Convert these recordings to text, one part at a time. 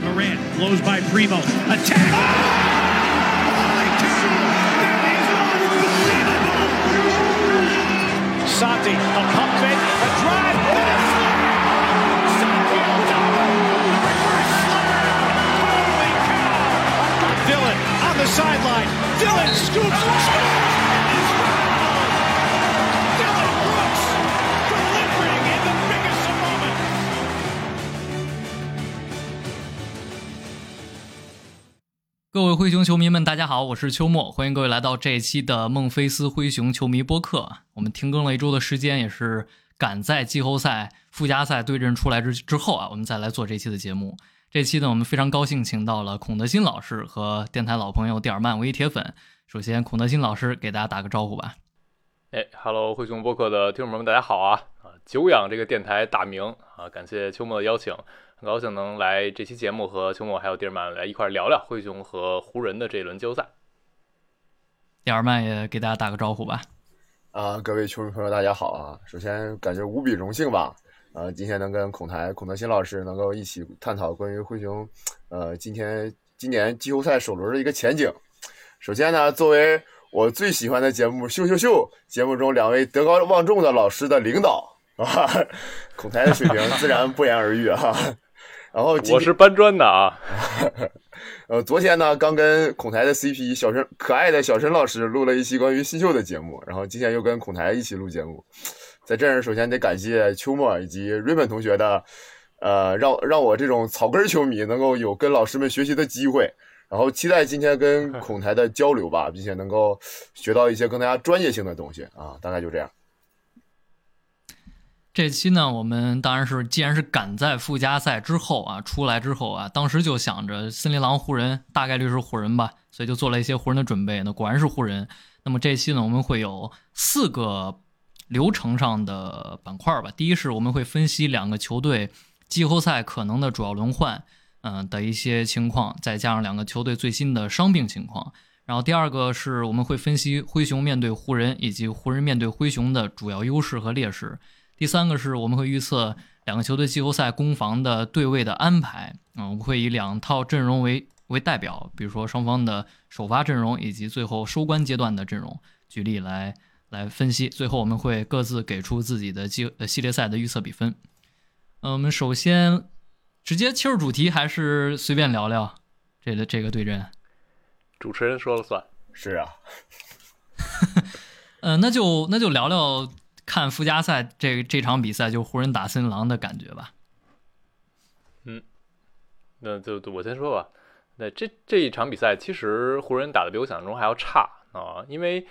Moran blows by Primo. Attack! Oh! Santi, a pump fake, a drive, Dillon oh, on the sideline. Dillon scoops and scores! 各位灰熊球迷们，大家好，我是秋末，欢迎各位来到这一期的孟菲斯灰熊球迷播客。我们停更了一周的时间，也是赶在季后赛附加赛对阵出来之之后啊，我们再来做这期的节目。这期呢，我们非常高兴请到了孔德新老师和电台老朋友蒂尔曼唯一铁粉。首先，孔德新老师给大家打个招呼吧。哎哈喽，灰熊播客的听众朋友们，大家好啊！啊，久仰这个电台大名啊，感谢秋末的邀请，很高兴能来这期节目和秋末还有蒂尔曼来一块儿聊聊灰熊和湖人的这一轮季后赛。蒂尔曼也给大家打个招呼吧。啊，各位球迷朋友，大家好啊！首先感觉无比荣幸吧，呃，今天能跟孔台孔德新老师能够一起探讨关于灰熊，呃，今天今年季后赛首轮的一个前景。首先呢，作为我最喜欢的节目《秀秀秀》节目中两位德高望重的老师的领导啊，孔台的水平自然不言而喻啊。然后我是搬砖的啊，呃，昨天呢，刚跟孔台的 CP 小申可爱的小申老师录了一期关于新秀的节目，然后今天又跟孔台一起录节目，在这儿首先得感谢秋末以及瑞本同学的，呃，让让我这种草根球迷能够有跟老师们学习的机会，然后期待今天跟孔台的交流吧，并且能够学到一些更加专业性的东西啊，大概就这样。这期呢，我们当然是既然是赶在附加赛之后啊出来之后啊，当时就想着森林狼湖人大概率是湖人吧，所以就做了一些湖人的准备。那果然是湖人。那么这期呢，我们会有四个流程上的板块吧。第一是我们会分析两个球队季后赛可能的主要轮换，嗯、的一些情况，再加上两个球队最新的伤病情况。然后第二个是我们会分析灰熊面对湖人以及湖人面对灰熊的主要优势和劣势。第三个是我们会预测两个球队季后赛攻防的对位的安排，嗯，我们会以两套阵容为为代表，比如说双方的首发阵容以及最后收官阶段的阵容，举例来来分析。最后我们会各自给出自己的季呃系列赛的预测比分。嗯，我们首先直接切入主题，还是随便聊聊这个这个对阵？主持人说了算。是啊，呃，那就那就聊聊看附加赛这这场比赛，就湖人打森林狼的感觉吧。嗯那就我先说吧。那这这一场比赛，其实湖人打的比我想象中还要差啊，因为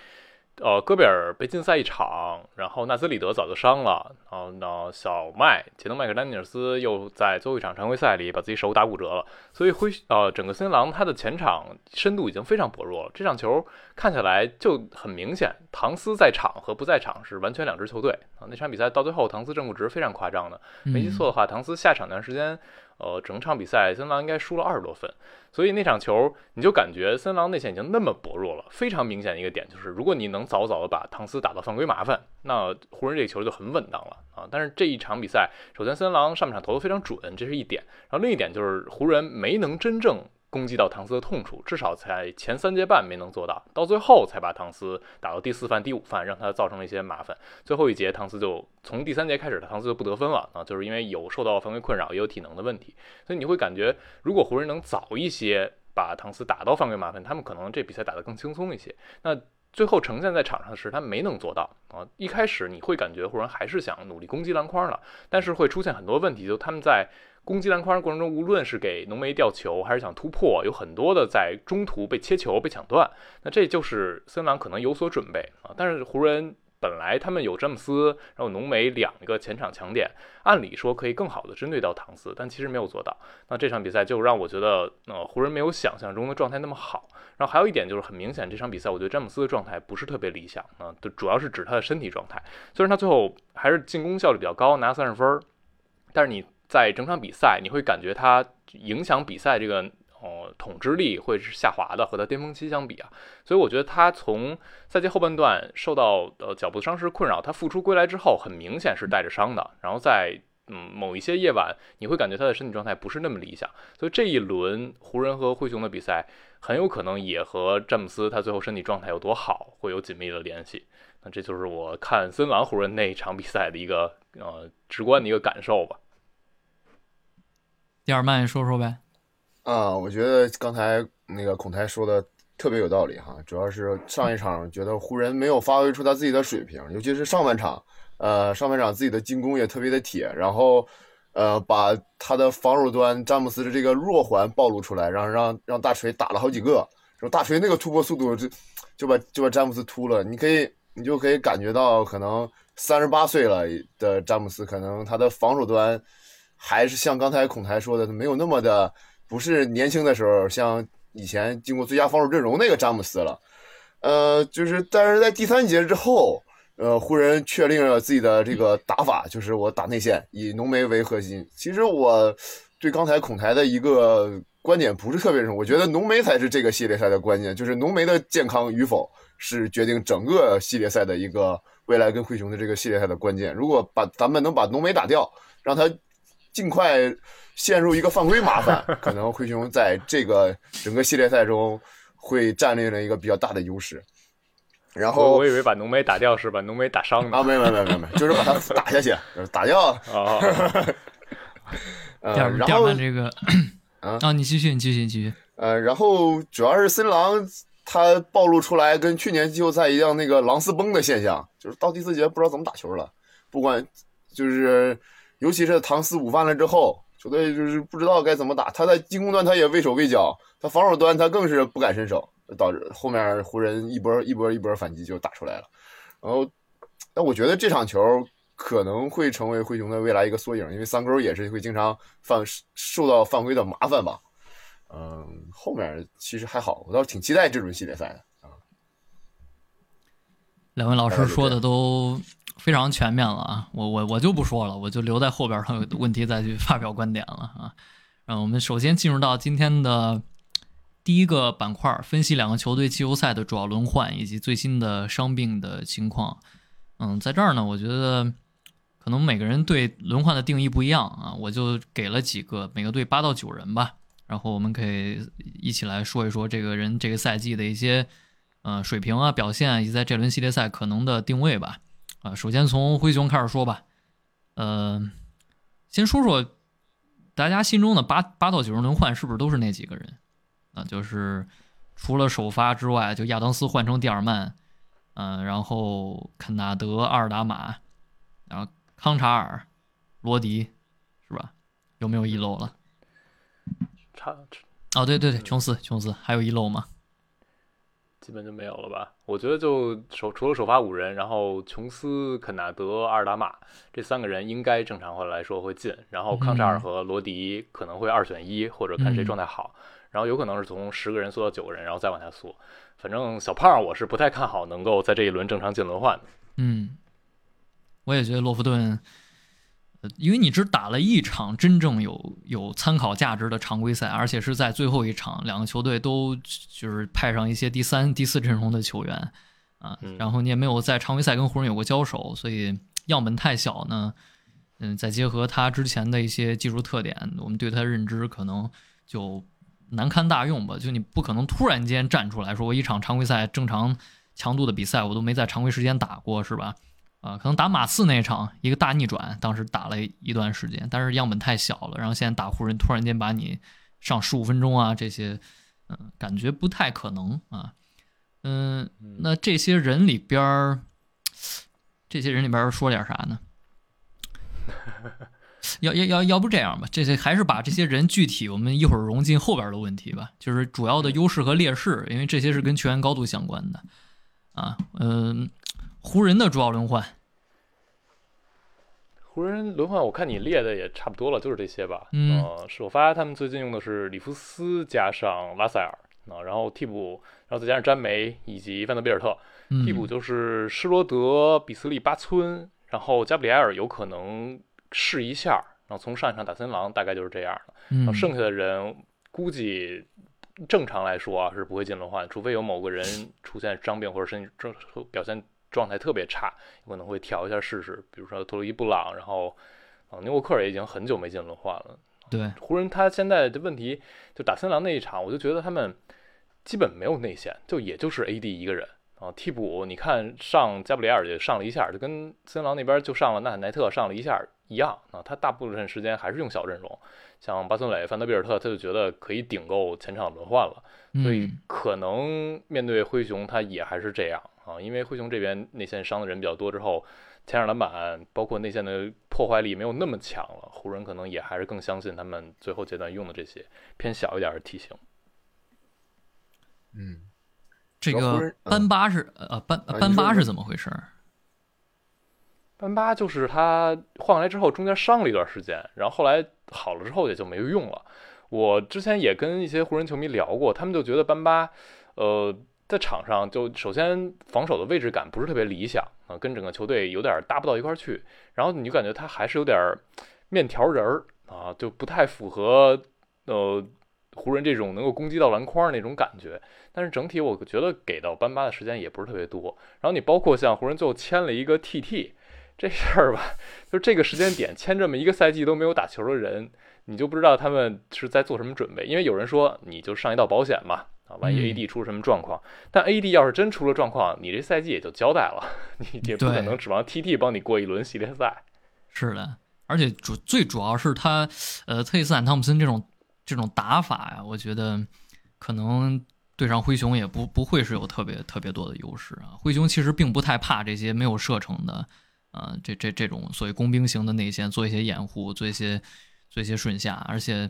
呃戈贝尔被禁赛一场，然后纳斯里德早就伤了，然后呢小麦杰登麦克丹尼尔斯又在最后一场常规赛里把自己手打骨折了，所以灰呃整个森林狼他的前场深度已经非常薄弱了。这场球看起来就很明显，唐斯在场和不在场是完全两支球队啊。那场比赛到最后，唐斯正负值非常夸张的，没记错的话，唐斯下场那段时间。呃，整场比赛森狼应该输了二十多分，所以那场球你就感觉森狼内线已经那么薄弱了。非常明显的一个点就是，如果你能早早的把唐斯打到犯规麻烦，那湖人这个球就很稳当了啊。但是这一场比赛，首先森狼上半场投的非常准，这是一点，然后另一点就是湖人没能真正。攻击到唐斯的痛处，至少在前三节半没能做到，到最后才把唐斯打到第四犯、第五犯，让他造成了一些麻烦。最后一节，唐斯就从第三节开始，唐斯就不得分了啊，就是因为有受到犯规困扰，也有体能的问题。所以你会感觉，如果湖人能早一些把唐斯打到犯规麻烦，他们可能这比赛打得更轻松一些。那最后呈现在场上的是他没能做到啊。一开始你会感觉湖人还是想努力攻击篮筐了，但是会出现很多问题，就他们在。攻击篮筐过程中，无论是给浓眉吊球，还是想突破，有很多的在中途被切球、被抢断。那这就是森林狼可能有所准备啊。但是湖人本来他们有詹姆斯，然后浓眉两个前场强点，按理说可以更好的针对到唐斯，但其实没有做到。那这场比赛就让我觉得，呃，湖人没有想象中的状态那么好。然后还有一点就是很明显，这场比赛我觉得詹姆斯的状态不是特别理想啊，就主要是指他的身体状态。虽然他最后还是进攻效率比较高，拿三十分，但是你。在整场比赛，你会感觉他影响比赛这个呃统治力会是下滑的，和他巅峰期相比啊，所以我觉得他从赛季后半段受到呃脚部伤势困扰，他复出归来之后，很明显是带着伤的，然后在嗯某一些夜晚，你会感觉他的身体状态不是那么理想。所以这一轮湖人和灰熊的比赛，很有可能也和詹姆斯他最后身体状态有多好会有紧密的联系。那这就是我看森狼湖人那一场比赛的一个呃直观的一个感受吧。第二曼说说呗。啊，我觉得刚才那个孔台说的特别有道理哈，主要是上一场觉得湖人没有发挥出他自己的水平，尤其是上半场，呃，上半场自己的进攻也特别的铁，然后呃，把他的防守端詹姆斯的这个弱环暴露出来，让让让大锤打了好几个，然后大锤那个突破速度就就把就把詹姆斯突了，你可以你就可以感觉到，可能三十八岁了的詹姆斯，可能他的防守端还是像刚才孔台说的，没有那么的。不是年轻的时候，像以前经过最佳防守阵容那个詹姆斯了，呃，就是但是在第三节之后，呃，湖人确定了自己的这个打法，就是我打内线，以浓眉为核心。其实我对刚才孔台的一个观点不是特别认同，我觉得浓眉才是这个系列赛的关键，就是浓眉的健康与否是决定整个系列赛的一个未来跟灰熊的这个系列赛的关键。如果把咱们能把浓眉打掉，让他尽快。陷入一个犯规麻烦，可能灰熊在这个整个系列赛中会占领了一个比较大的优势。然后我以为把浓眉打掉是把浓眉打伤啊，没有没有没有没有，就是把他打下去，打掉。啊。第二第二这个 啊，你继续你继续你继续。呃，然后主要是森狼他暴露出来跟去年季后赛一样那个狼丝崩的现象，就是到第四节不知道怎么打球了，不管就是尤其是唐斯午饭了之后。球队就是不知道该怎么打，他在进攻端他也畏手畏脚，他防守端他更是不敢伸手，导致后面湖人一波一波一波反击就打出来了。然后，但我觉得这场球可能会成为灰熊的未来一个缩影，因为三勾也是会经常犯受到犯规的麻烦吧。嗯，后面其实还好，我倒是挺期待这轮系列赛的啊。两位老师说的都。非常全面了啊，我我我就不说了，我就留在后边儿问题再去发表观点了啊。让我们首先进入到今天的第一个板块，分析两个球队季后赛的主要轮换以及最新的伤病的情况。嗯，在这儿呢，我觉得可能每个人对轮换的定义不一样啊，我就给了几个，每个队八到九人吧，然后我们可以一起来说一说这个人这个赛季的一些呃水平啊表现，以及在这轮系列赛可能的定位吧。啊，首先从灰熊开始说吧，呃，先说说大家心中的八八到九人轮换是不是都是那几个人？啊，就是除了首发之外，就亚当斯换成蒂尔曼，嗯，然后肯纳德、阿尔达马，然后康查尔、罗迪，是吧？有没有遗漏了？差哦，对对对，琼斯，琼斯，还有遗漏吗？基本就没有了吧？我觉得就首除了首发五人，然后琼斯、肯纳德、阿尔达马这三个人应该正常话来说会进，然后康查尔和罗迪可能会二选一，或者看谁状态好，然后有可能是从十个人缩到九个人，然后再往下缩。反正小胖我是不太看好能够在这一轮正常进轮换的。嗯，我也觉得洛夫顿。因为你只打了一场真正有有参考价值的常规赛，而且是在最后一场，两个球队都就是派上一些第三、第四阵容的球员啊，然后你也没有在常规赛跟湖人有过交手，所以样本太小呢。嗯，再结合他之前的一些技术特点，我们对他的认知可能就难堪大用吧。就你不可能突然间站出来说，我一场常规赛正常强度的比赛我都没在常规时间打过，是吧？啊，可能打马刺那场一个大逆转，当时打了一段时间，但是样本太小了。然后现在打湖人，突然间把你上十五分钟啊，这些，嗯，感觉不太可能啊。嗯，那这些人里边儿，这些人里边说点啥呢？要要要要不这样吧，这些还是把这些人具体，我们一会儿融进后边的问题吧，就是主要的优势和劣势，因为这些是跟球员高度相关的。啊，嗯，湖人的主要轮换。湖人轮换，我看你列的也差不多了，就是这些吧。嗯，首发他们最近用的是里弗斯加上拉塞尔啊，然后替补，然后再加上詹梅以及范德比尔特。替补就是施罗德、比斯利、巴村，然后加布里埃尔有可能试一下，然后从上一场打森狼大概就是这样的。然后剩下的人估计正常来说啊是不会进轮换，除非有某个人出现伤病或者身体状表现。状态特别差，有可能会调一下试试，比如说托洛伊布朗，然后啊，尼沃克尔也已经很久没进轮换了。对，湖人他现在的问题就打森林狼那一场，我就觉得他们基本没有内线，就也就是 AD 一个人啊。替补你看上加布里埃尔就上了一下，就跟森林狼那边就上了纳坦奈特上了一下一样啊。他大部分时间还是用小阵容，像巴森磊、范德比尔特，他就觉得可以顶够前场轮换了，所以嗯可能面对灰熊他也还是这样啊。因为灰熊这边内线伤的人比较多之后。前场篮板包括内线的破坏力没有那么强了，湖人可能也还是更相信他们最后阶段用的这些偏小一点的体型。嗯，这个班巴是呃班班巴是怎么回事儿？班巴就是他换来之后中间伤了一段时间，然后后来好了之后也就没用了。我之前也跟一些湖人球迷聊过，他们就觉得班巴，呃，在场上就首先防守的位置感不是特别理想啊、跟整个球队有点搭不到一块儿去。然后你就感觉他还是有点面条人儿啊，就不太符合呃湖人这种能够攻击到篮筐那种感觉。但是整体我觉得给到班巴的时间也不是特别多。然后你包括像湖人最后签了一个 TT。这事儿吧，就这个时间点签这么一个赛季都没有打球的人，你就不知道他们是在做什么准备。因为有人说你就上一道保险嘛，啊，万一嗯 AD 出什么状况，但 AD 要是真出了状况，你这赛季也就交代了，你也不可能指望 TT 帮你过一轮系列赛。是的，而且主最主要是他，呃，特里斯坦汤普森这种这种打法呀，我觉得可能对上灰熊也不不会是有特别特别多的优势啊。灰熊其实并不太怕这些没有射程的，呃，这这这种所谓工兵型的内线做一些掩护，做一些做一些顺下，而且，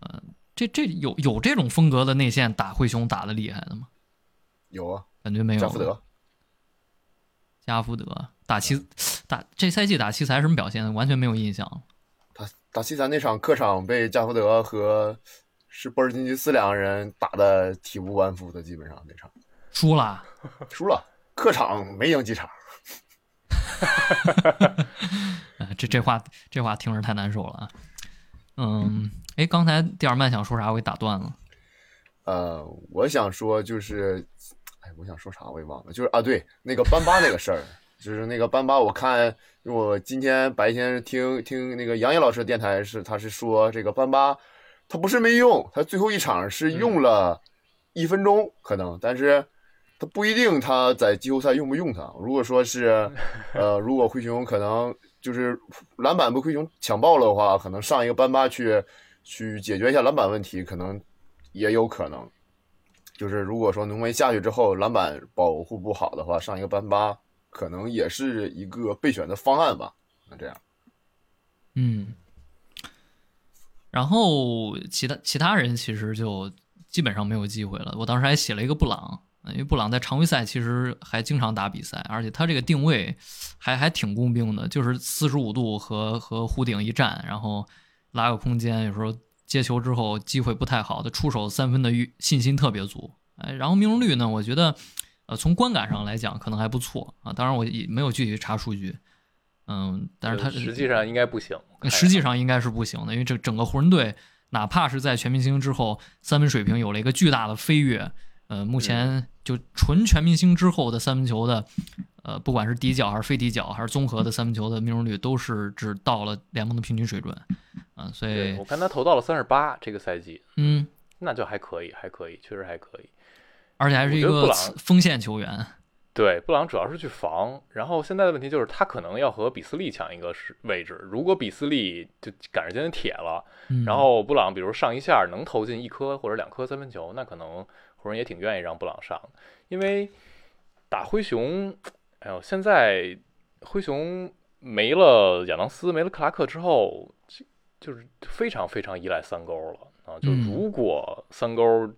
呃，这这有有这种风格的内线打灰熊打的厉害的吗？有啊，感觉没有。加福德，加福德打奇打这赛季打奇才什么表现？完全没有印象。打打奇才那场客场被加福德和是波尔津吉斯两个人打的体无完肤的，基本上那场输了。输了，客场没赢几场。哎，这这话这话听着太难受了啊。嗯，哎，刚才蒂尔曼想说啥，我给打断了。呃，我想说就是，哎，我想说啥我也忘了，就是啊，对，那个班巴那个事儿，就是那个班巴，我看，我今天白天听听那个杨野老师的电台是，他是说这个班巴，他不是没用，他最后一场是用了一分钟可能，但是他不一定他在季后赛用不用他。如果说是，呃，如果灰熊可能就是篮板被灰熊抢爆了的话，可能上一个班巴去去解决一下篮板问题，可能也有可能。就是如果说浓眉下去之后篮板保护不好的话，上一个班巴可能也是一个备选的方案吧。那这样，嗯，然后其他其他人其实就基本上没有机会了。我当时还写了一个布朗，因为布朗在常规赛其实还经常打比赛，而且他这个定位还还挺工兵的，就是四十五度和和弧顶一站，然后拉个空间，有时候接球之后机会不太好，他出手三分的预信心特别足。哎，然后命中率呢，我觉得呃从观感上来讲可能还不错啊，当然我也没有具体查数据。嗯，但是他实际上应该不行。实际上应该是不行的，因为这整个湖人队，哪怕是在全明星之后，三分水平有了一个巨大的飞跃。呃，目前就纯全明星之后的三分球的，呃，不管是底角还是非底角，还是综合的三分球的命中率，都是只到了联盟的平均水准。啊、所以我看他投到了三十八这个赛季，嗯，那就还可以，还可以，确实还可以。而且还是一个布朗锋线球员。对，布朗主要是去防，然后现在的问题就是他可能要和比斯利抢一个是位置。如果比斯利就赶上今天铁了，嗯，然后布朗比如上一下能投进一颗或者两颗三分球，那可能湖人也挺愿意让布朗上的，因为打灰熊，哎呦，现在灰熊没了亚当斯，没了克拉克之后，就就是非常非常依赖三勾了啊！就嗯如果三勾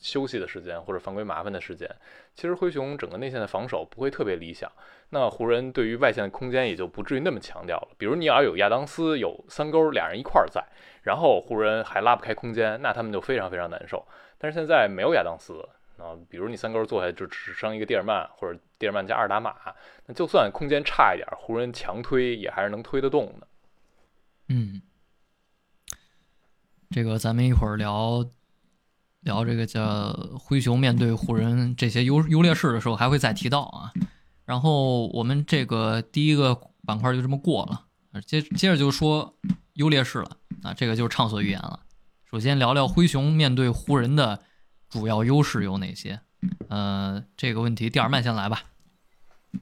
休息的时间或者犯规麻烦的时间，其实灰熊整个内线的防守不会特别理想。那湖人对于外线的空间也就不至于那么强调了。比如你要有亚当斯有三勾，俩人一块儿在，然后湖人还拉不开空间，那他们就非常非常难受。但是现在没有亚当斯啊，比如你三勾坐下就只剩一个蒂尔曼或者蒂尔曼加二打马，那就算空间差一点，湖人强推也还是能推得动的。嗯，这个咱们一会儿聊聊这个叫灰熊面对湖人这些优优劣势的时候，还会再提到啊。然后我们这个第一个板块就这么过了，接接着就说优劣势了啊，这个就是畅所欲言了。首先聊聊灰熊面对湖人的主要优势有哪些？呃，这个问题蒂尔曼先来吧。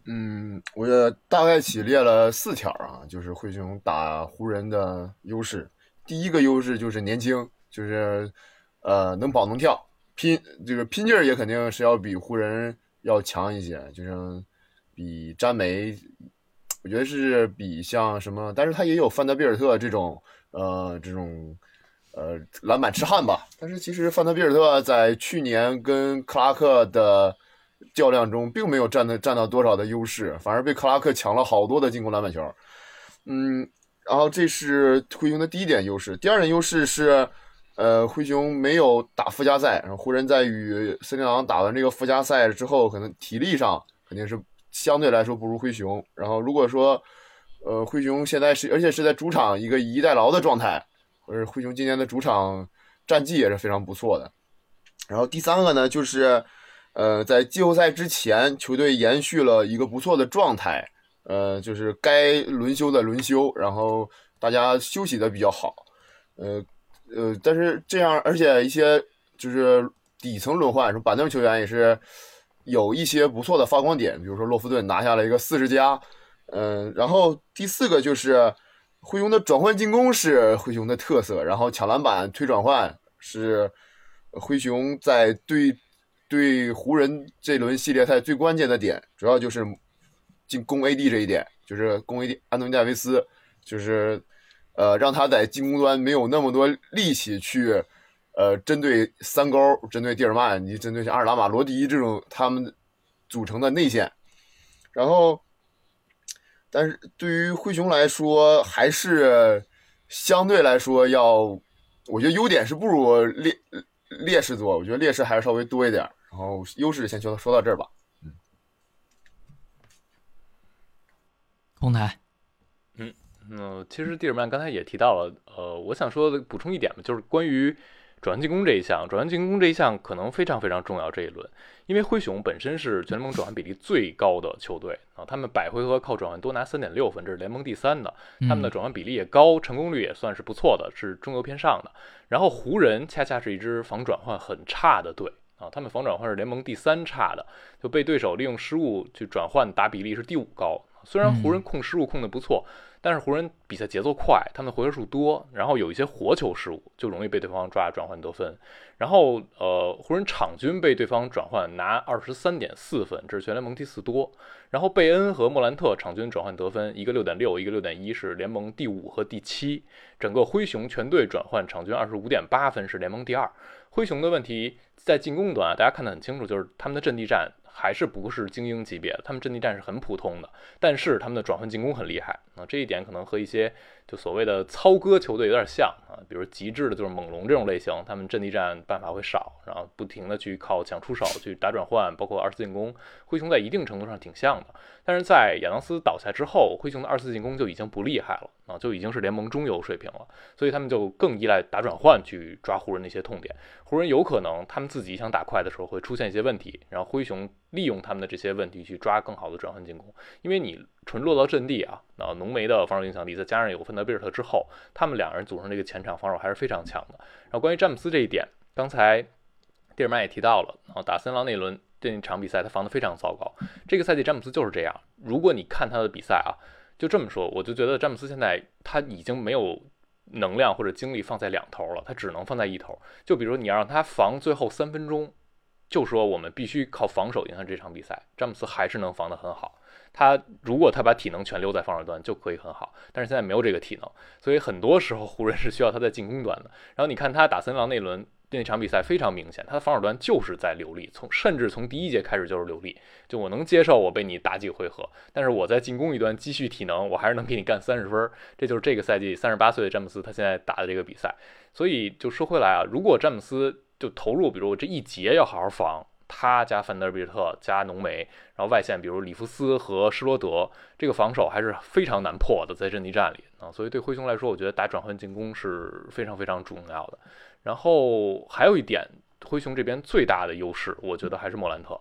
嗯，我大概起列了四条啊，就是灰熊打湖人的优势。第一个优势就是年轻，就是呃能跑能跳，拼这个拼劲儿也肯定是要比湖人要强一些，就是比詹梅，我觉得是比像什么，但是他也有范德比尔特这种呃这种呃篮板痴汉吧。但是其实范德比尔特在去年跟克拉克的。较量中并没有占的占到多少的优势，反而被克拉克抢了好多的进攻篮板球。嗯，然后这是灰熊的第一点优势。第二点优势是，呃，灰熊没有打附加赛，然后湖人在与森林狼打完这个附加赛之后，可能体力上肯定是相对来说不如灰熊。然后如果说，呃，灰熊现在是而且是在主场一个以逸待劳的状态，或者灰熊今年的主场战绩也是非常不错的。然后第三个呢，就是。呃，在季后赛之前，球队延续了一个不错的状态，呃，就是该轮休的轮休，然后大家休息的比较好，呃呃，但是这样，而且一些就是底层轮换，说板凳球员也是有一些不错的发光点，比如说洛夫顿拿下了一个四十加，嗯，然后第四个就是灰熊的转换进攻是灰熊的特色，然后抢篮板、推转换是灰熊在对。对湖人这轮系列赛最关键的点，主要就是进攻 AD 这一点，就是攻 AD 安东尼戴维斯，就是呃让他在进攻端没有那么多力气去呃针对三勾，针对蒂尔曼，你针对像阿尔拉马罗迪这种他们组成的内线，然后，但是对于灰熊来说，还是相对来说要，我觉得优点是不如劣劣势多，我觉得劣势还是稍微多一点。然后优势先说说到这儿吧。嗯，红台，嗯嗯，其实蒂尔曼刚才也提到了，呃，我想说的补充一点吧，就是关于转换进攻这一项，转换进攻这一项可能非常非常重要这一轮，因为灰熊本身是全联盟转换比例最高的球队啊，他们百回合靠转换多拿三点六分，这是联盟第三的，他们的转换比例也高，成功率也算是不错的，是中游偏上的。然后湖人恰恰是一支防转换很差的队。啊，他们防转换是联盟第三差的，就被对手利用失误去转换打比例是第五高。虽然湖人控失误控的不错，但是湖人比赛节奏快，他们回合数多，然后有一些活球失误，就容易被对方抓转换得分。然后呃，湖人场均被对方转换拿二十三点四分，这是全联盟第四多。然后贝恩和莫兰特场均转换得分，一个六点六，一个六点一，是联盟第五和第七。整个灰熊全队转换场均二十五点八分，是联盟第二。灰熊的问题在进攻端，大家看得很清楚，就是他们的阵地战还是不是精英级别的，他们阵地战是很普通的，但是他们的转换进攻很厉害啊，这一点可能和一些就所谓的操戈球队有点像啊，比如极致的就是猛龙这种类型，他们阵地战办法会少，然后不停的去靠抢出手去打转换，包括二次进攻，灰熊在一定程度上挺像的，但是在亚当斯倒下之后，灰熊的二次进攻就已经不厉害了啊，就已经是联盟中游水平了，所以他们就更依赖打转换去抓湖人那些痛点。湖人有可能他们自己想打快的时候会出现一些问题，然后灰熊利用他们的这些问题去抓更好的转换进攻。因为你纯落到阵地啊，那浓眉的防守影响力再加上有芬德比尔特之后，他们两人组成这个前场防守还是非常强的。然后关于詹姆斯这一点，刚才蒂尔曼也提到了，然后打森林狼那轮这一场比赛他防得非常糟糕。这个赛季詹姆斯就是这样。如果你看他的比赛啊，就这么说，我就觉得詹姆斯现在他已经没有。能量或者精力放在两头了，他只能放在一头。就比如你要让他防最后三分钟，就说我们必须靠防守赢下这场比赛。詹姆斯还是能防得很好。他如果他把体能全留在防守端就可以很好，但是现在没有这个体能，所以很多时候湖人是需要他在进攻端的。然后你看他打森林狼那轮。那场比赛非常明显，他的防守端就是在流利，从甚至从第一节开始就是流利。就我能接受我被你打几回合，但是我在进攻一端积蓄体能，我还是能给你干三十分。这就是这个赛季三十八岁的詹姆斯他现在打的这个比赛。所以就说回来啊，如果詹姆斯就投入，比如我这一节要好好防他加范德比尔特加浓眉，然后外线比如里弗斯和施罗德，这个防守还是非常难破的，在阵地战里啊。所以对灰熊来说，我觉得打转换进攻是非常非常重要的。然后还有一点，灰熊这边最大的优势，我觉得还是莫兰特。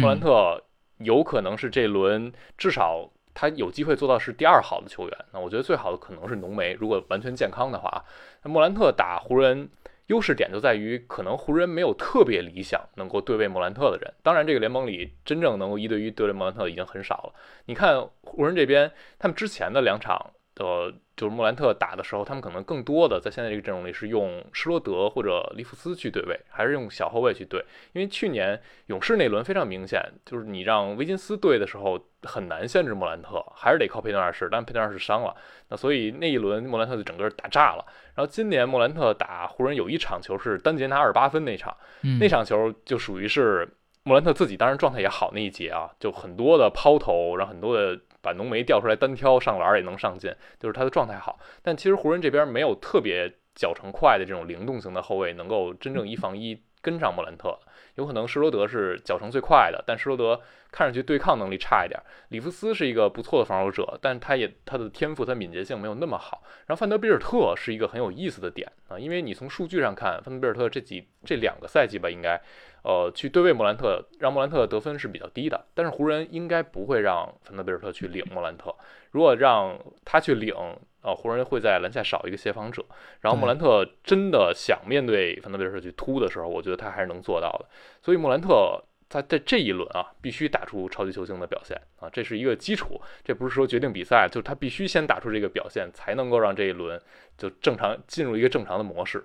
莫兰特有可能是这轮至少他有机会做到是第二好的球员。那我觉得最好的可能是浓眉，如果完全健康的话。那莫兰特打湖人。优势点就在于，可能湖人没有特别理想能够对位莫兰特的人。当然，这个联盟里真正能够一对一对位莫兰特已经很少了。你看湖人这边，他们之前的两场的。就是莫兰特打的时候，他们可能更多的在现在这个阵容里是用施罗德或者利弗斯去对位，还是用小后卫去对？因为去年勇士那轮非常明显，就是你让威金斯对的时候很难限制莫兰特，还是得靠佩顿二世，但佩顿二世伤了，那所以那一轮莫兰特就整个打炸了。然后今年莫兰特打湖人有一场球是单节拿二十八分那场，那场球就属于是莫兰特自己当然状态也好那一节啊，就很多的抛投，然后很多的。把浓眉调出来单挑上篮也能上进，就是他的状态好。但其实湖人这边没有特别脚程快的这种灵动型的后卫，能够真正一防一跟上莫兰特。有可能施罗德是脚程最快的，但施罗德看上去对抗能力差一点。里弗斯是一个不错的防守者，但他也他的天赋他敏捷性没有那么好。然后范德比尔特是一个很有意思的点啊，因为你从数据上看，范德比尔特这几这两个赛季吧，应该。呃，去对位莫兰特，让莫兰特得分是比较低的。但是湖人应该不会让范德贝尔特去领莫兰特。如果让他去领，呃，湖人会在篮下少一个协防者。然后莫兰特真的想面对范德贝尔特去突的时候，我觉得他还是能做到的。所以莫兰特他在这一轮啊，必须打出超级球星的表现啊，这是一个基础。这不是说决定比赛，就是他必须先打出这个表现，才能够让这一轮就正常进入一个正常的模式。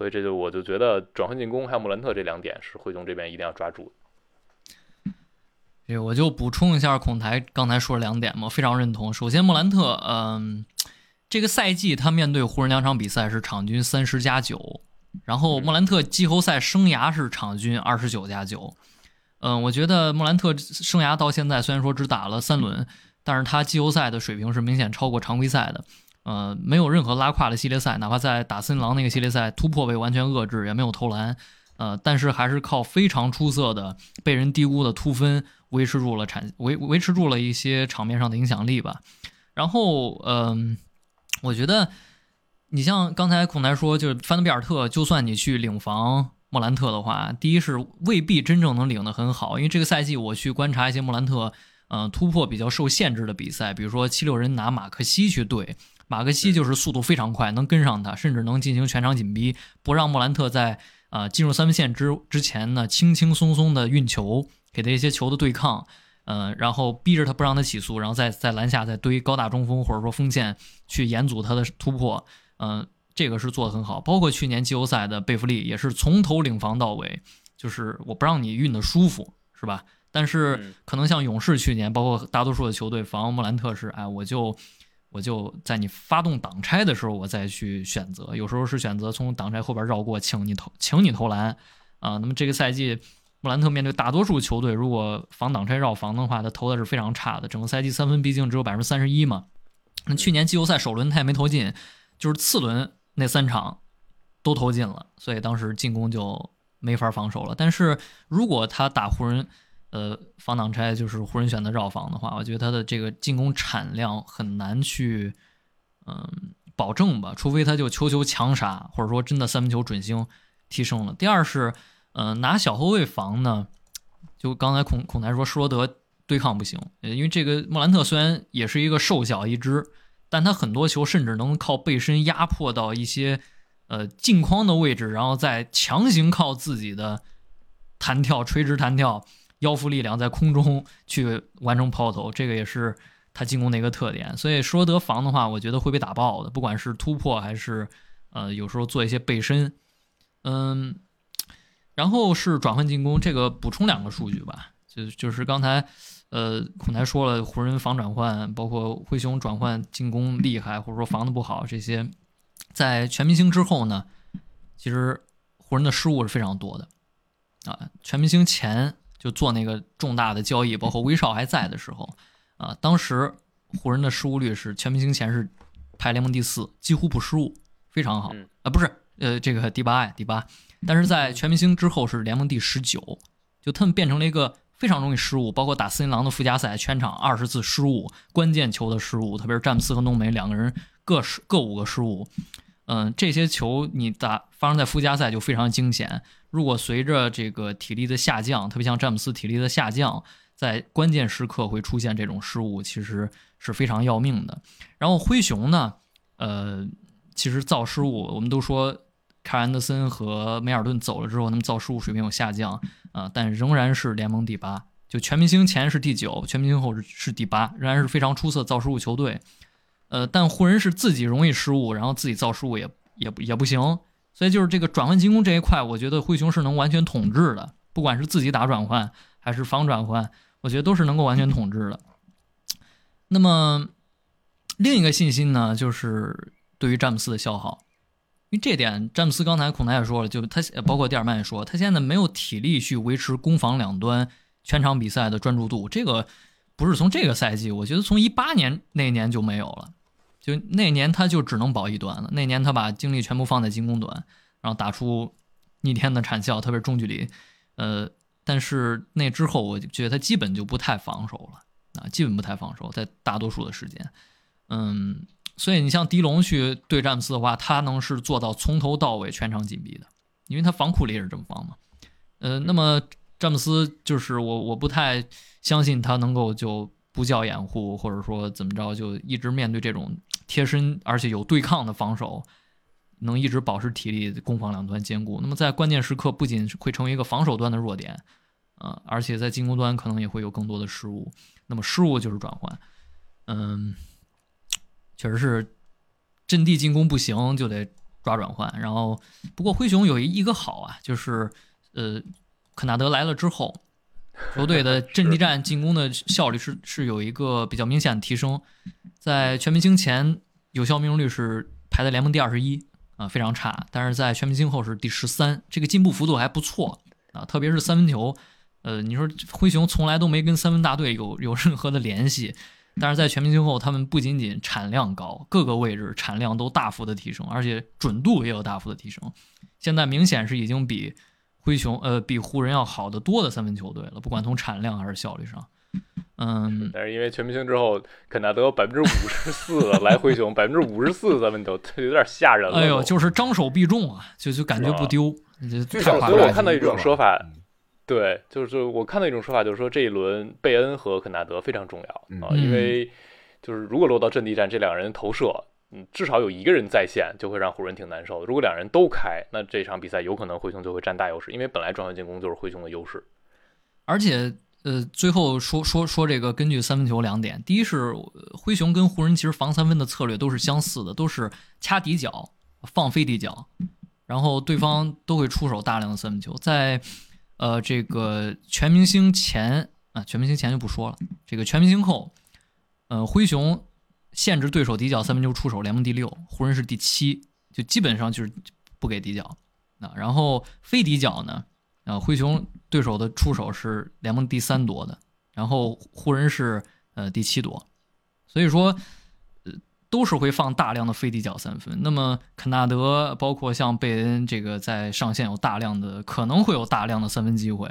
所以这就我就觉得转换进攻还有莫兰特这两点是灰熊这边一定要抓住。这我就补充一下孔台刚才说两点嘛，非常认同。首先莫兰特，嗯，这个赛季他面对湖人两场比赛是场均三十加九，然后莫兰特季后赛生涯是场均二十九加九。嗯，我觉得莫兰特生涯到现在虽然说只打了三轮，但是他季后赛的水平是明显超过常规赛的。呃，没有任何拉胯的系列赛，哪怕在打森林狼那个系列赛突破被完全遏制，也没有投篮，呃，但是还是靠非常出色的被人低估的突分维持住了产维维持住了一些场面上的影响力吧。然后，嗯，我觉得你像刚才孔台说，就是范德比尔特，就算你去领防莫兰特的话，第一是未必真正能领得很好，因为这个赛季我去观察一些莫兰特，嗯，突破比较受限制的比赛，比如说七六人拿马克西去对。马克西就是速度非常快，能跟上他，甚至能进行全场紧逼，不让莫兰特在啊进入三分线之之前呢，轻轻松松的运球，给他一些球的对抗，嗯，然后逼着他不让他起速，然后再在篮下再堆高大中锋或者说锋线去延阻他的突破，嗯，这个是做的很好。包括去年季后赛的贝弗利也是从头领防到尾，就是我不让你运的舒服，是吧？但是可能像勇士去年，包括大多数的球队防莫兰特是，哎，我就。我就在你发动挡拆的时候，我再去选择。有时候是选择从挡拆后边绕过，请你投，请你投篮啊。那么这个赛季，莫兰特面对大多数球队，如果防挡拆绕防的话，他投的是非常差的。整个赛季三分毕竟只有百分之三十一嘛。那去年季后赛首轮他也没投进，就是次轮那三场都投进了，所以当时进攻就没法防守了。但是如果他打湖人，呃，防挡拆就是湖人选择绕防的话，我觉得他的这个进攻产量很难去，嗯，保证吧。除非他就球球强杀，或者说真的三分球准星提升了。第二是，嗯，拿小后卫防呢，就刚才孔孔台说施罗德对抗不行，因为这个莫兰特虽然也是一个瘦小一只，但他很多球甚至能靠背身压迫到一些呃镜框的位置，然后再强行靠自己的弹跳垂直弹跳。腰腹力量在空中去完成抛投，这个也是他进攻的一个特点。所以说得防的话，我觉得会被打爆的，不管是突破还是呃有时候做一些背身，嗯，然后是转换进攻，这个补充两个数据吧，就就是刚才呃孔台说了，湖人防转换，包括灰熊转换进攻厉害，或者说防的不好，这些在全明星之后呢，其实湖人的失误是非常多的啊，全明星前。就做那个重大的交易，包括威少还在的时候，啊，当时湖人的失误率是全明星前是排联盟第四，几乎不失误，非常好啊，不是，呃，这个第八呀，第八，但是在全明星之后是联盟第十九，就他们变成了一个非常容易失误，包括打森林狼的附加赛，全场二十次失误，关键球的失误，特别是詹姆斯和浓眉两个人各失各五个失误。嗯，这些球你打发生在附加赛就非常惊险。如果随着这个体力的下降，特别像詹姆斯体力的下降，在关键时刻会出现这种失误，其实是非常要命的。然后灰熊呢，呃，其实造失误，我们都说凯尔安德森和梅尔顿走了之后，他们造失误水平有下降啊、但仍然是联盟第八。就全明星前是第九，全明星后是第八，仍然是非常出色造失误球队。呃，但湖人是自己容易失误，然后自己造失误也也也不行，所以就是这个转换进攻这一块，我觉得灰熊是能完全统治的，不管是自己打转换还是防转换，我觉得都是能够完全统治的。那么另一个信心呢，就是对于詹姆斯的消耗，因为这点詹姆斯刚才孔台也说了，就他包括蒂尔曼也说，他现在没有体力去维持攻防两端全场比赛的专注度，这个不是从这个赛季，我觉得从一八年那一年就没有了。就那年他就只能保一端了，那年他把精力全部放在进攻端，然后打出逆天的产效，特别中距离。呃，但是那之后，我觉得他基本就不太防守了啊，基本不太防守，在大多数的时间。嗯，所以你像迪龙去对詹姆斯的话，他能是做到从头到尾全场紧逼的，因为他防库里也是这么防嘛。呃，那么詹姆斯就是我我不太相信他能够就不叫掩护，或者说怎么着，就一直面对这种贴身而且有对抗的防守，能一直保持体力，攻防两端兼顾。那么在关键时刻，不仅会成为一个防守端的弱点，啊、而且在进攻端可能也会有更多的失误。那么失误就是转换，嗯，确实是阵地进攻不行就得抓转换。然后，不过灰熊有一一个好啊，就是呃，肯纳德来了之后，球队的阵地战进攻的效率是是有一个比较明显的提升，在全明星前有效命中率是排在联盟第二十一啊，非常差，但是在全明星后是第十三，这个进步幅度还不错啊，特别是三分球，呃，你说灰熊从来都没跟三分大队有有任何的联系。但是在全明星后，他们不仅仅产量高，各个位置产量都大幅的提升，而且准度也有大幅的提升。现在明显是已经比灰熊呃比湖人要好得多的三分球队了，不管从产量还是效率上。嗯，但是因为全明星之后，肯纳德百分之五十四来灰熊，百分之五十四三分球，这有点吓人了。哎呦，就是张手必中啊，就就感觉不丢，就最少所以。我看到一种说法嗯，对，就是我看到一种说法，就是说这一轮贝恩和肯纳德非常重要嗯啊，因为就是如果落到阵地战，这两个人投射，嗯，至少有一个人在线，就会让湖人挺难受的。如果两人都开，那这场比赛有可能灰熊就会占大优势，因为本来转换进攻就是灰熊的优势。而且呃，最后说说说这个，根据三分球两点，第一是灰熊跟湖人其实防三分的策略都是相似的，都是掐底角放飞底角，然后对方都会出手大量的三分球。在呃这个全明星前啊，全明星前就不说了，这个全明星后，呃灰熊限制对手底角三分球出手联盟第六，湖人是第七，就基本上就是不给底角啊。然后非底角呢，啊灰熊对手的出手是联盟第三多的，然后湖人是呃第七多，所以说呃都是会放大量的飞地角三分。那么肯纳德包括像贝恩这个在上线有大量的可能会有大量的三分机会，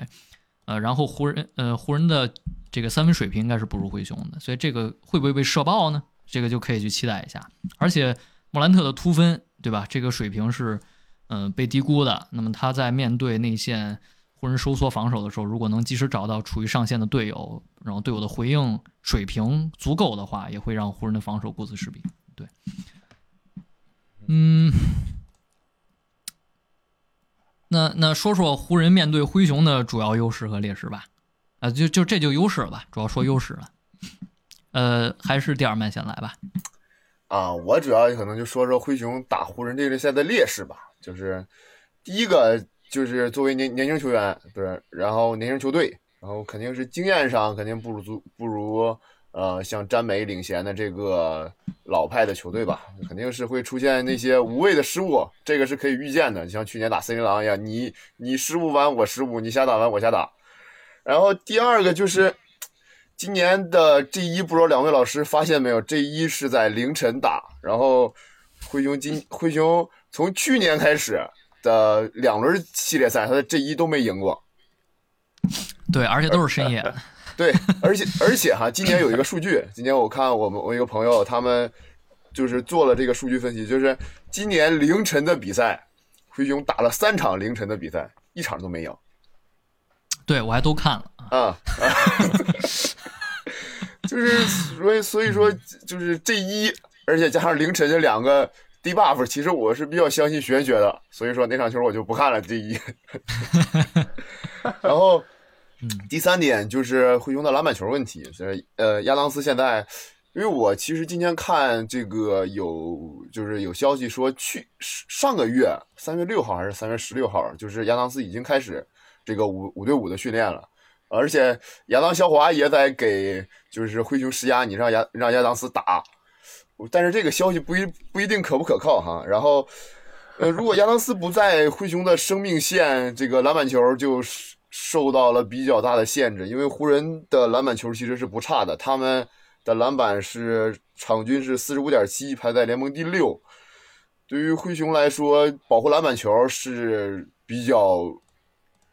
呃，然后湖人呃湖人的这个三分水平应该是不如灰熊的，所以这个会不会被射爆呢？这个就可以去期待一下。而且莫兰特的突分，对吧？这个水平是嗯、被低估的。那么他在面对内线湖人收缩防守的时候，如果能及时找到处于上线的队友，然后队友的回应水平足够的话，也会让湖人的防守顾此失彼。对，嗯，那那说说湖人面对灰熊的主要优势和劣势吧。啊、就就这就优势了吧，主要说优势了。呃，还是第二曼先来吧。啊，我主要可能就说说灰熊打湖人这个赛的劣势吧。就是第一个就是作为年年轻球员，不是，然后年轻球队，然后肯定是经验上肯定不如足不如呃像詹美领衔的这个老派的球队吧，肯定是会出现那些无谓的失误，这个是可以预见的。像去年打森林狼一样，你你失误完我失误，你瞎打完我瞎打。然后第二个就是。今年的 G 一，不知道两位老师发现没有？G 一是在凌晨打，然后灰熊今灰熊从去年开始的两轮系列赛，他的 G 一都没赢过。对，而且都是深夜的。对，而且而且哈，今年有一个数据，今年我看我们我一个朋友他们就是做了这个数据分析，就是今年凌晨的比赛，灰熊打了三场凌晨的比赛，一场都没赢。对我还都看了啊。啊，就是所以所以说就是这一，而且加上凌晨这两个 debuff，其实我是比较相信玄学的，所以说那场球我就不看了第一。然后第三点就是灰熊的篮板球问题，是呃亚当斯现在，因为我其实今天看这个有就是有消息说去上个月三月六号还是三月十六号，就是亚当斯已经开始这个五五对五的训练了。而且亚当肖华也在给就是灰熊施压，你让亚让亚当斯打，但是这个消息不一不一定可不可靠哈。然后，呃，如果亚当斯不在灰熊的生命线，这个篮板球就受到了比较大的限制，因为湖人的篮板球其实是不差的，他们的篮板是场均是四十五点七，排在联盟第六。对于灰熊来说，保护篮板球是比较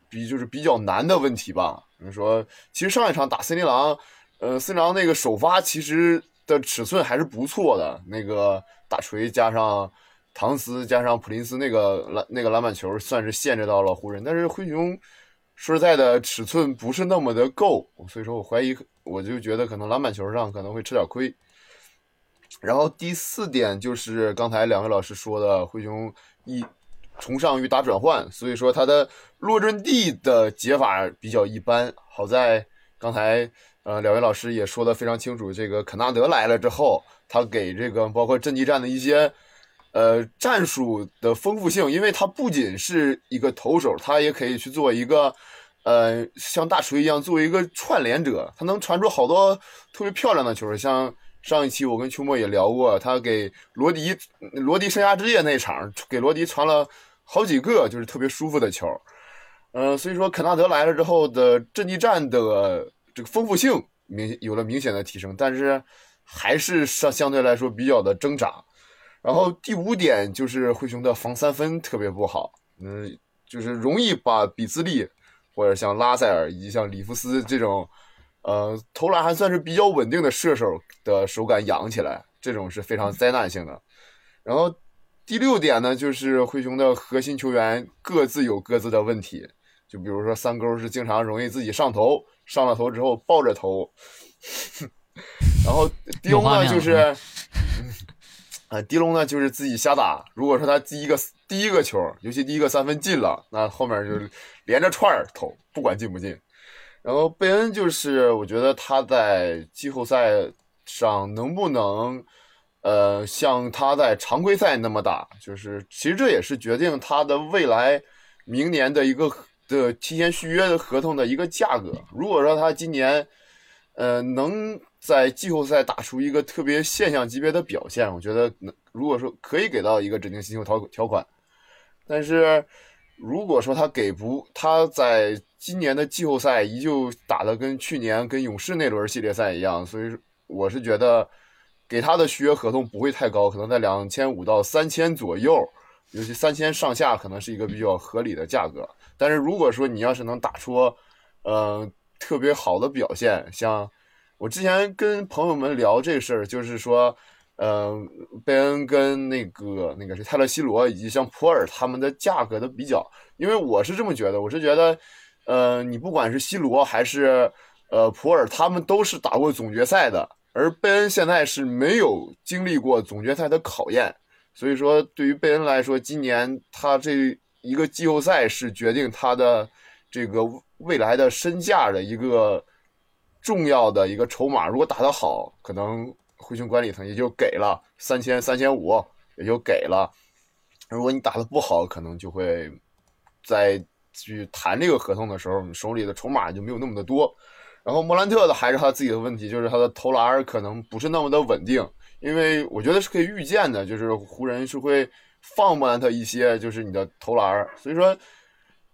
比就是比较难的问题吧。你说，其实上一场打森林狼，呃，森林狼那个首发其实的尺寸还是不错的，那个大锤加上唐斯加上普林斯那个篮那个篮板球算是限制到了湖人，但是灰熊说实在的尺寸不是那么的够，所以说我怀疑，我就觉得可能篮板球上可能会吃点亏。然后第四点就是刚才两位老师说的，灰熊一。崇尚于打转换，所以说他的落阵地的解法比较一般。好在刚才呃两位老师也说的非常清楚，这个肯纳德来了之后，他给这个包括阵地战的一些呃战术的丰富性，因为他不仅是一个投手，他也可以去做一个呃像大锤一样作为一个串联者，他能传出好多特别漂亮的球，像上一期我跟秋末也聊过，他给罗迪罗迪生涯之夜那场给罗迪传了。好几个就是特别舒服的球，嗯，所以说肯纳德来了之后的阵地战的这个丰富性明有了明显的提升，但是还是相相对来说比较的挣扎。然后第五点就是灰熊的防三分特别不好，嗯，就是容易把比兹利或者像拉塞尔以及像里弗斯这种，呃，投篮还算是比较稳定的射手的手感养起来，这种是非常灾难性的。然后。第六点呢，就是灰熊的核心球员各自有各自的问题，就比如说三勾是经常容易自己上头，上了头之后抱着头，然后迪龙呢就是，啊，迪龙呢就是自己瞎打。如果说他第一个第一个球，尤其第一个三分进了，那后面就连着串儿投，不管进不进。然后贝恩就是，我觉得他在季后赛上能不能。呃，像他在常规赛那么打，就是其实这也是决定他的未来明年的一个的提前续约的合同的一个价格。如果说他今年，呃，能在季后赛打出一个特别现象级别的表现，我觉得能，如果说可以给到一个指定薪酬条条款。但是如果说他给不，他在今年的季后赛依旧打的跟去年跟勇士那轮系列赛一样，所以我是觉得。给他的续约合同不会太高，可能在两千五到三千左右，尤其三千上下可能是一个比较合理的价格。但是如果说你要是能打出，呃，特别好的表现，像我之前跟朋友们聊这事儿，就是说，呃，贝恩跟那个那个是泰勒西罗以及像普尔他们的价格的比较，因为我是这么觉得，我是觉得，呃，你不管是西罗还是呃普尔，他们都是打过总决赛的。而贝恩现在是没有经历过总决赛的考验，所以说对于贝恩来说，今年他这一个季后赛是决定他的这个未来的身价的一个重要的一个筹码。如果打得好，可能灰熊管理层也就给了三千、三千五，也就给了；如果你打得不好，可能就会在去谈这个合同的时候，你手里的筹码就没有那么的多。然后莫兰特的还是他自己的问题，就是他的投篮可能不是那么的稳定，因为我觉得是可以预见的，就是湖人是会放莫兰特一些，就是你的投篮，所以说，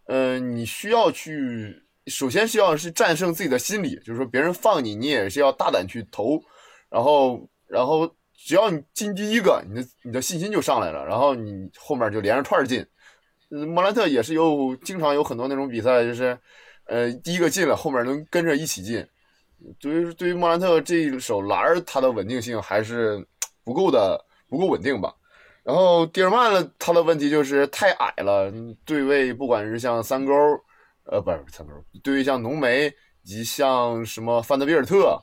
嗯，你需要去，首先需要是战胜自己的心理，就是说别人放你，你也是要大胆去投，然后，然后只要你进第一个，你的你的信心就上来了，然后你后面就连着串进，莫兰特也是有经常有很多那种比赛，就是。呃，第一个进了，后面能跟着一起进。对于对于莫兰特这一手篮儿，他的稳定性还是不够的，不够稳定吧。然后蒂尔曼呢，他的问题就是太矮了，对位不管是像三勾，呃，不是三勾，对于像浓眉以及像什么范德比尔特，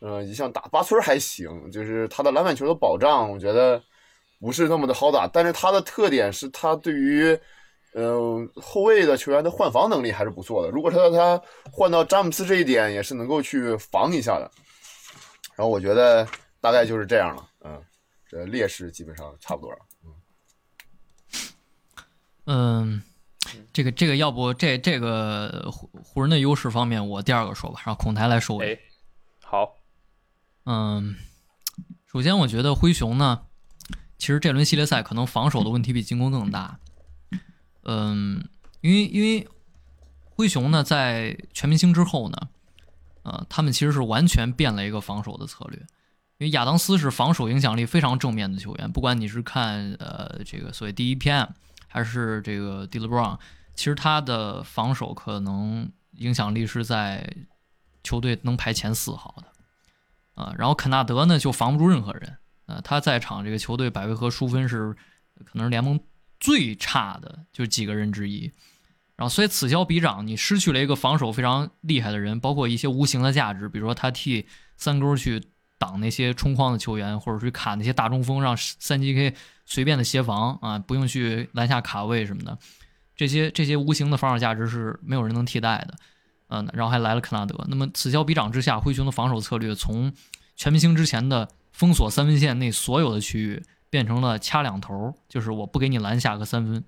呃，以及像打巴村还行，就是他的篮板球的保障，我觉得不是那么的好打。但是他的特点是他对于嗯后卫的球员的换防能力还是不错的。如果他他换到詹姆斯这一点，也是能够去防一下的。然后我觉得大概就是这样了，嗯，这劣势基本上差不多了。嗯，这个这个，要不这这个湖湖人的优势方面，我第二个说吧，让孔台来收尾。哎，好，嗯，首先我觉得灰熊呢，其实这轮系列赛可能防守的问题比进攻更大。嗯，因为因为灰熊呢在全明星之后呢，呃，他们其实是完全变了一个防守的策略。因为亚当斯是防守影响力非常正面的球员，不管你是看呃这个所谓第一 PM。还是这个 d 勒布朗，其实他的防守可能影响力是在球队能排前四好的，啊，然后肯纳德呢就防不住任何人，啊，他在场这个球队百回合输分是可能是联盟最差的，就几个人之一，然后所以此消彼长，你失去了一个防守非常厉害的人，包括一些无形的价值，比如说他替三勾去挡那些冲框的球员，或者去卡那些大中锋，让三 G K。随便的协防啊，不用去篮下卡位什么的，这些这些无形的防守价值是没有人能替代的，嗯，然后还来了克纳德。那么此消彼长之下，灰熊的防守策略从全明星之前的封锁三分线内所有的区域，变成了掐两头，就是我不给你篮下和三分。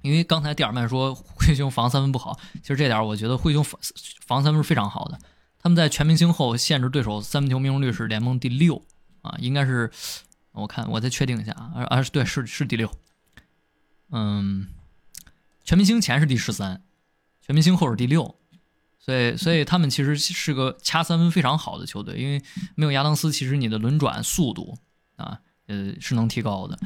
因为刚才蒂尔曼说灰熊防三分不好，其实这点我觉得灰熊防防三分是非常好的。他们在全明星后限制对手三分球命中率是联盟第六啊，应该是。我看，我再确定一下啊，啊是对，是是第六，嗯，全明星前是第十三，全明星后是第六，所以所以他们其实是个掐三分非常好的球队，因为没有亚当斯，其实你的轮转速度啊，呃是能提高的，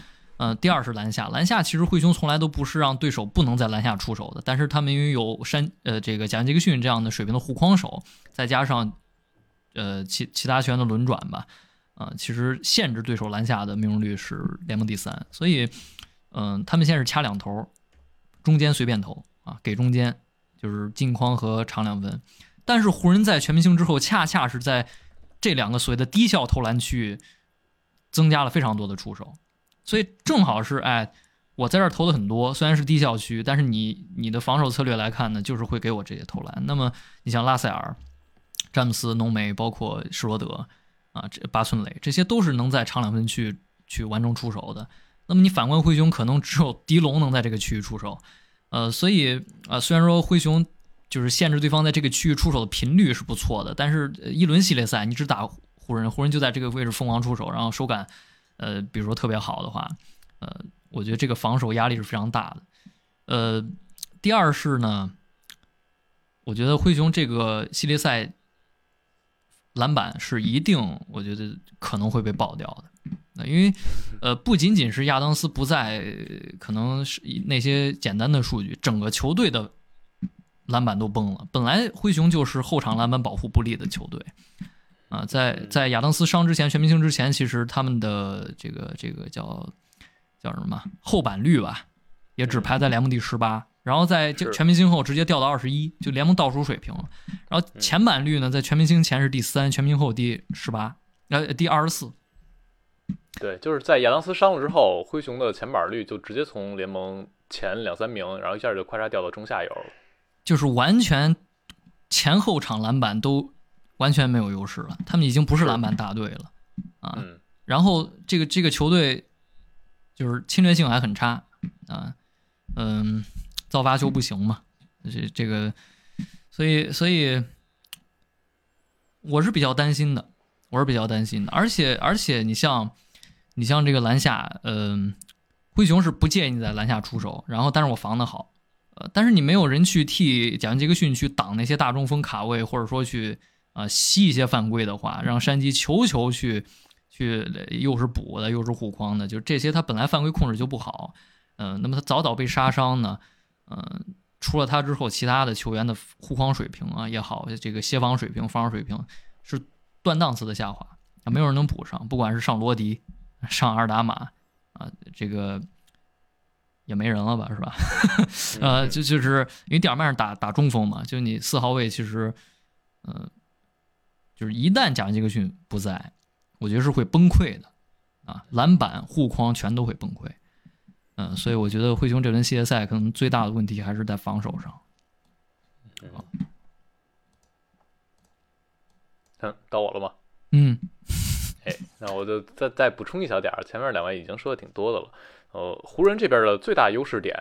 嗯，第二是篮下，篮下其实灰熊从来都不是让对手不能在篮下出手的，但是他们因为有山呃这个贾杰克逊这样的水平的护框手，再加上呃其其他球员的轮转吧。啊，其实限制对手篮下的命中率是联盟第三，所以，嗯，他们现在是掐两头，中间随便投啊，给中间就是近框和长两分。但是湖人，在全明星之后，恰恰是在这两个所谓的低效投篮区域增加了非常多的出手，所以正好是，哎，我在这儿投的很多，虽然是低效区，但是你你的防守策略来看呢，就是会给我这些投篮。那么你像拉塞尔、詹姆斯、浓眉，包括施罗德。啊，这八寸垒这些都是能在长两分区去完成出手的。那么你反观灰熊，可能只有迪龙能在这个区域出手。呃，所以啊，虽然说灰熊就是限制对方在这个区域出手的频率是不错的，但是一轮系列赛你只打湖人，湖人就在这个位置疯狂出手，然后手感呃，比如说特别好的话，呃，我觉得这个防守压力是非常大的。呃，第二是呢，我觉得灰熊这个系列赛。篮板是一定，我觉得可能会被爆掉的。那因为，呃，不仅仅是亚当斯不在，可能是那些简单的数据，整个球队的篮板都崩了。本来灰熊就是后场篮板保护不利的球队，啊，在在亚当斯伤之前，全明星之前，其实他们的这个这个叫叫什么后板率吧，也只排在联盟第十八。然后在全明星后直接掉到二十一，就联盟倒数水平了。然后前板率呢，在全明星前是第三，全明星后第十八，呃，第二十四。对，就是在亚当斯伤了之后，灰熊的前板率就直接从联盟前两三名，然后一下就咔嚓掉到中下游了。就是完全前后场篮板都完全没有优势了，他们已经不是篮板大队了啊。然后这个这个球队就是侵略性还很差啊，嗯。造罚球不行嘛？这这个，所以所以我是比较担心的，我是比较担心的。而且而且，你像你像这个篮下，嗯，灰熊是不建议你在篮下出手，然后但是我防的好，呃，但是你没有人去替贾文杰克逊去挡那些大中锋卡位，或者说去啊吸一些犯规的话，让山鸡球球去去又是补的又是护框的，就这些他本来犯规控制就不好，嗯，那么他早早被杀伤呢？嗯，除了他之后，其他的球员的护框水平啊也好，这个协防水平、防守水平是断档次的下滑啊，没有人能补上。不管是上罗迪、上阿尔达马啊，这个也没人了吧，是吧？呃，就就是因为蒂尔曼是打打中锋嘛，就你四号位其实，嗯，就是一旦贾文杰克逊不在，我觉得是会崩溃的啊，篮板、护框全都会崩溃。嗯，所以我觉得灰熊这轮系列赛可能最大的问题还是在防守上。嗯，到我了吗？嗯，哎，那我就再再补充一小点儿，前面两位已经说的挺多的了。呃，湖人这边的最大优势点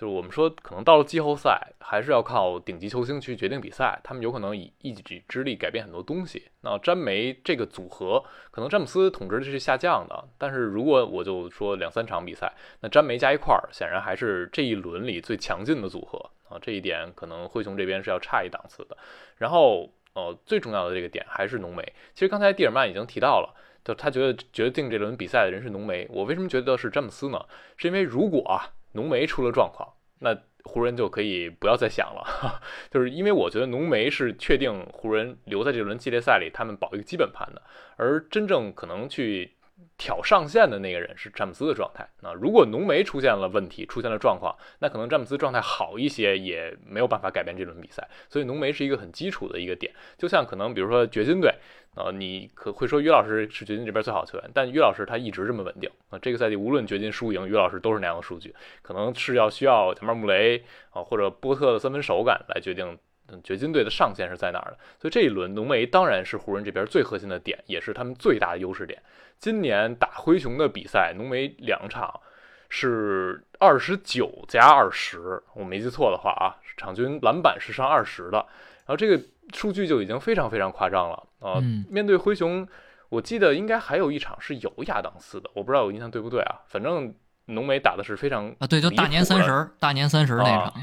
就是我们说，可能到了季后赛，还是要靠顶级球星去决定比赛，他们有可能以一己之力改变很多东西。那詹梅这个组合，可能詹姆斯统治力是下降的，但是如果我就说两三场比赛，那詹梅加一块儿，显然还是这一轮里最强劲的组合啊。这一点可能灰熊这边是要差一档次的。然后，呃，最重要的这个点还是浓眉。其实刚才蒂尔曼已经提到了。就他觉得决定这轮比赛的人是浓眉，我为什么觉得是詹姆斯呢？是因为如果啊浓眉出了状况，那湖人就可以不要再想了。就是因为我觉得浓眉是确定湖人留在这轮系列赛里，他们保一个基本盘的，而真正可能去挑上限的那个人是詹姆斯的状态。那如果浓眉出现了问题，出现了状况，那可能詹姆斯状态好一些也没有办法改变这轮比赛。所以浓眉是一个很基础的一个点，就像可能比如说掘金队。啊，你可会说于老师是掘金这边最好的球员，但于老师他一直这么稳定啊。这个赛季无论掘金输赢，于老师都是那样的数据，可能是要需要贾马尔穆雷啊或者波特的三分手感来决定掘金队的上限是在哪儿的。所以这一轮浓眉当然是湖人这边最核心的点，也是他们最大的优势点。今年打灰熊的比赛，浓眉两场是二十九加二十，我没记错的话啊，场均篮板是上二十的，然后这个。数据就已经非常非常夸张了啊！面对灰熊，我记得应该还有一场是有亚当斯的，我不知道我印象对不对啊？反正浓眉打的是非常啊，对，就大年三十大年三十那场，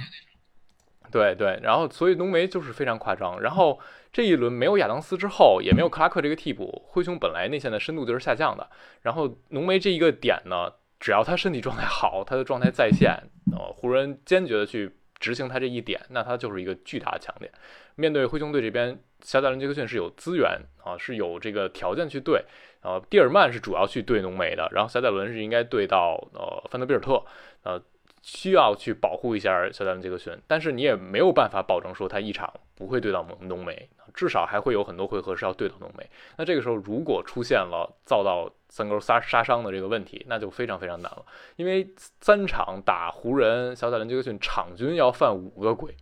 对对，然后所以浓眉就是非常夸张。然后这一轮没有亚当斯之后，也没有克拉克这个替补，灰熊本来内线的深度就是下降的。然后浓眉这一个点呢，只要他身体状态好，他的状态在线，呃，湖人坚决的去。执行他这一点，那他就是一个巨大的强点。面对灰熊队这边，小贾伦杰克逊是有资源啊，是有这个条件去对。啊，蒂尔曼是主要去对浓眉的，然后小贾伦是应该对到呃范德比尔特，呃，需要去保护一下小贾伦杰克逊。但是你也没有办法保证说他一场不会对到浓眉，至少还会有很多回合是要对到浓眉。那这个时候如果出现了遭到三勾杀杀伤的这个问题，那就非常非常难了，因为三场打湖人，小贾伦杰克逊场均要犯五个鬼，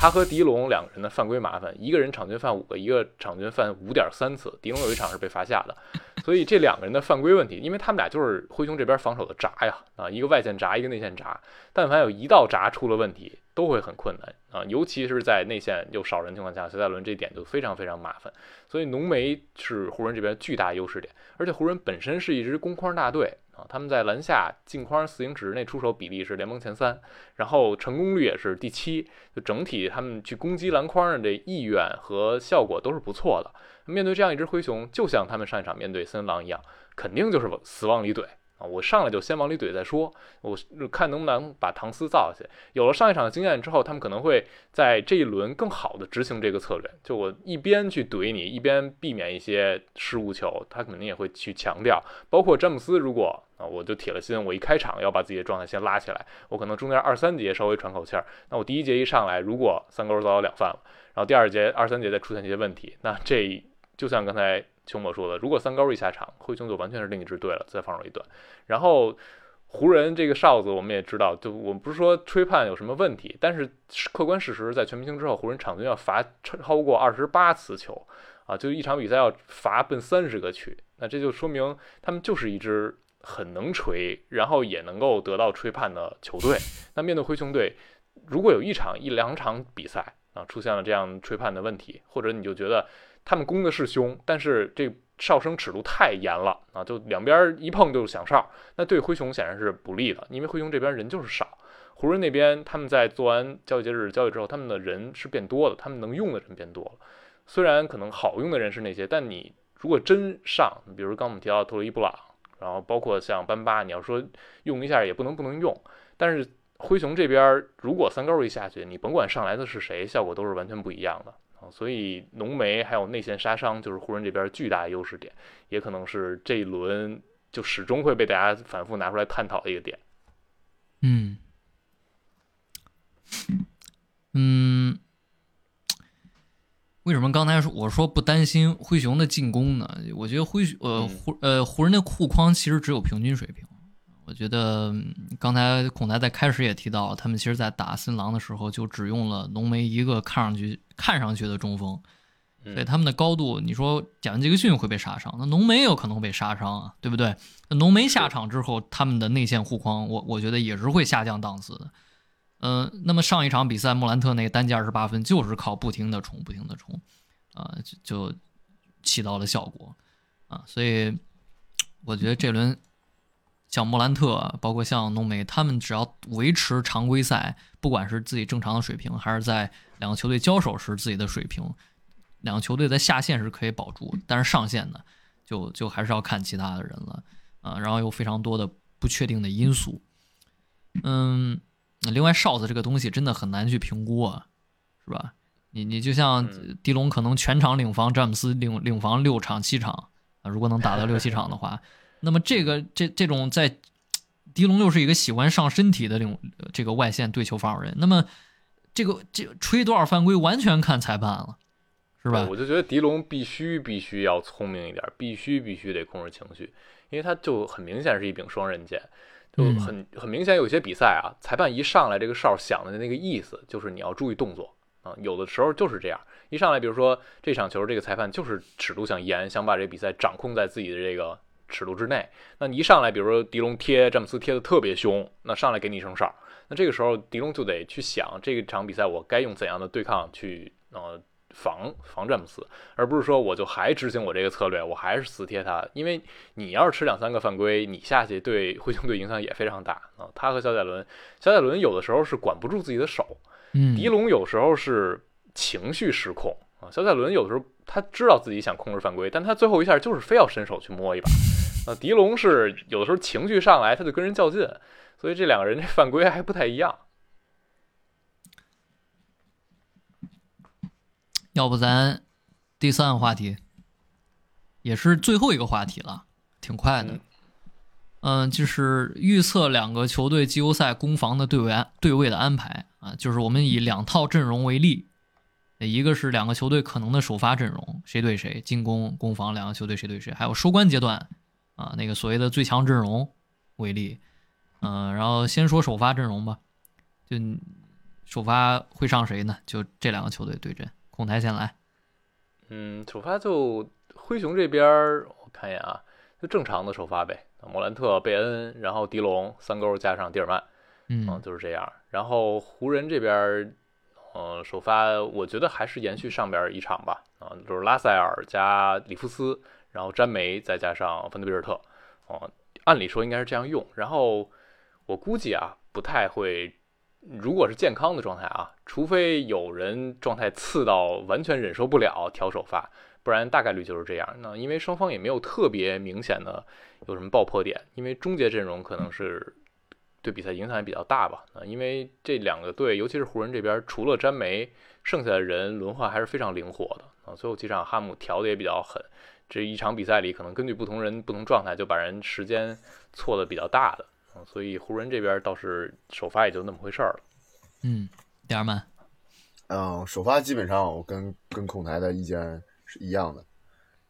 他和迪龙两个人的犯规麻烦，一个人场均犯五个，一个场均犯五点三次，迪龙有一场是被罚下的，所以这两个人的犯规问题，因为他们俩就是灰熊这边防守的闸呀，啊，一个外线闸，一个内线闸，但凡有一道闸出了问题。都会很困难啊，尤其是在内线又少人情况下，斯戴伦这点就非常非常麻烦。所以浓眉是湖人这边巨大优势点，而且湖人本身是一支攻框大队他们在篮下进框四英尺内出手比例是联盟前三，然后成功率也是第七，就整体他们去攻击篮筐的这意愿和效果都是不错的。面对这样一支灰熊，就像他们上一场面对森林狼一样，肯定就是死往里怼。啊，我上来就先往里怼再说，我看能不能把唐斯造下去。有了上一场的经验之后，他们可能会在这一轮更好的执行这个策略。就我一边去怼你，一边避免一些失误球，他肯定也会去强调。包括詹姆斯，如果啊，我就铁了心，我一开场要把自己的状态先拉起来，我可能中间二三节稍微喘口气儿。那我第一节一上来，如果三勾早有两犯了，然后第二节二三节再出现一些问题，那这就像刚才。秋末说的，如果三勾一下场，灰熊就完全是另一支队了，再防守一段。然后湖人这个哨子，我们也知道，就我们不是说吹判有什么问题，但是客观事实，在全明星之后，湖人场均要罚超过二十八次球啊，就一场比赛要罚奔三十个去。那这就说明他们就是一支很能吹，然后也能够得到吹判的球队。那面对灰熊队，如果有一场一两场比赛啊出现了这样吹判的问题，或者你就觉得。他们攻的是凶，但是这哨声尺度太严了啊！就两边一碰就响哨，那对灰熊显然是不利的，因为灰熊这边人就是少。湖人那边他们在做完交易节日交易之后，他们的人是变多了，他们能用的人变多了。虽然可能好用的人是那些，但你如果真上，比如刚我们提到特洛伊布朗，然后包括像班巴，你要说用一下也不能不能用，但是灰熊这边如果三高一下去，你甭管上来的是谁，效果都是完全不一样的啊。所以浓眉还有内线杀伤，就是湖人这边巨大优势点，也可能是这一轮就始终会被大家反复拿出来探讨的一个点。嗯，嗯。为什么刚才说我说不担心灰熊的进攻呢？我觉得灰呃湖呃湖人的库框其实只有平均水平。我觉得刚才孔台在开始也提到，他们其实在打新郎的时候就只用了浓眉一个看上去看上去的中锋，所以他们的高度，你说贾文杰克逊会被杀伤，那浓眉也有可能会被杀伤啊，对不对？那浓眉下场之后，他们的内线护框，我我觉得也是会下降档次的。嗯，那么上一场比赛莫兰特那个单节二十八分，就是靠不停的冲，不停的冲，啊，就就起到了效果啊，所以我觉得这轮。像莫兰特，包括像浓眉，他们只要维持常规赛，不管是自己正常的水平，还是在两个球队交手时自己的水平，两个球队在下限是可以保住，但是上限呢，就就还是要看其他的人了啊。然后有非常多的不确定的因素，嗯，另外哨子这个东西真的很难去评估啊，是吧？你你就像迪龙可能全场领防詹姆斯领领防六场七场啊，如果能打到六七场的话。那么这个这这种在狄龙又是一个喜欢上身体的这种这个外线对球防守人，那么这个这吹多少犯规完全看裁判了，是吧？我就觉得狄龙必须必须要聪明一点，必须必须得控制情绪，因为他就很明显是一柄双刃剑，就很很明显有些比赛啊，裁判一上来这个哨响的那个意思就是你要注意动作啊，有的时候就是这样，一上来比如说这场球这个裁判就是尺度想严，想把这比赛掌控在自己的这个。尺度之内，那你一上来，比如说迪龙贴詹姆斯贴的特别凶，那上来给你一声哨，那这个时候迪龙就得去想这场比赛我该用怎样的对抗去呃防防詹姆斯，而不是说我就还执行我这个策略，我还是死贴他，因为你要是吃两三个犯规，你下去对灰熊队影响也非常大啊。他和小贾伦，小贾伦有的时候是管不住自己的手，嗯，迪龙有时候是情绪失控啊，小贾伦有的时候他知道自己想控制犯规，但他最后一下就是非要伸手去摸一把。呃，狄龙是有的时候情绪上来，他就跟人较劲，所以这两个人这犯规还不太一样。要不咱第三个话题，也是最后一个话题了，挺快的。嗯，就是预测两个球队季后赛攻防的对位安对位的安排啊，就是我们以两套阵容为例，一个是两个球队可能的首发阵容，谁对谁，进攻攻防两个球队谁对谁，还有收官阶段。啊，那个所谓的最强阵容为例，嗯，然后先说首发阵容吧，就首发会上谁呢？就这两个球队对阵，孔台先来。嗯，首发就灰熊这边，我看一眼啊，就正常的首发呗，莫兰特、贝恩，然后迪龙三勾加上蒂尔曼，嗯，就是这样。然后湖人这边，呃，首发我觉得还是延续上边一场吧，啊，就是拉塞尔加里夫斯。然后詹梅再加上芬德比尔特，哦，按理说应该是这样用。然后我估计啊，不太会。如果是健康的状态啊，除非有人状态次到完全忍受不了调首发，不然大概率就是这样。那因为双方也没有特别明显的有什么爆破点，因为终结阵容可能是对比赛影响也比较大吧。啊，因为这两个队，尤其是湖人这边，除了詹梅，剩下的人轮换还是非常灵活的啊。最后几场哈姆调的也比较狠。这一场比赛里，可能根据不同人不同状态，就把人时间错的比较大的啊，所以湖人这边倒是首发也就那么回事儿了。嗯，第二曼，嗯，首发基本上我跟跟孔台的意见是一样的，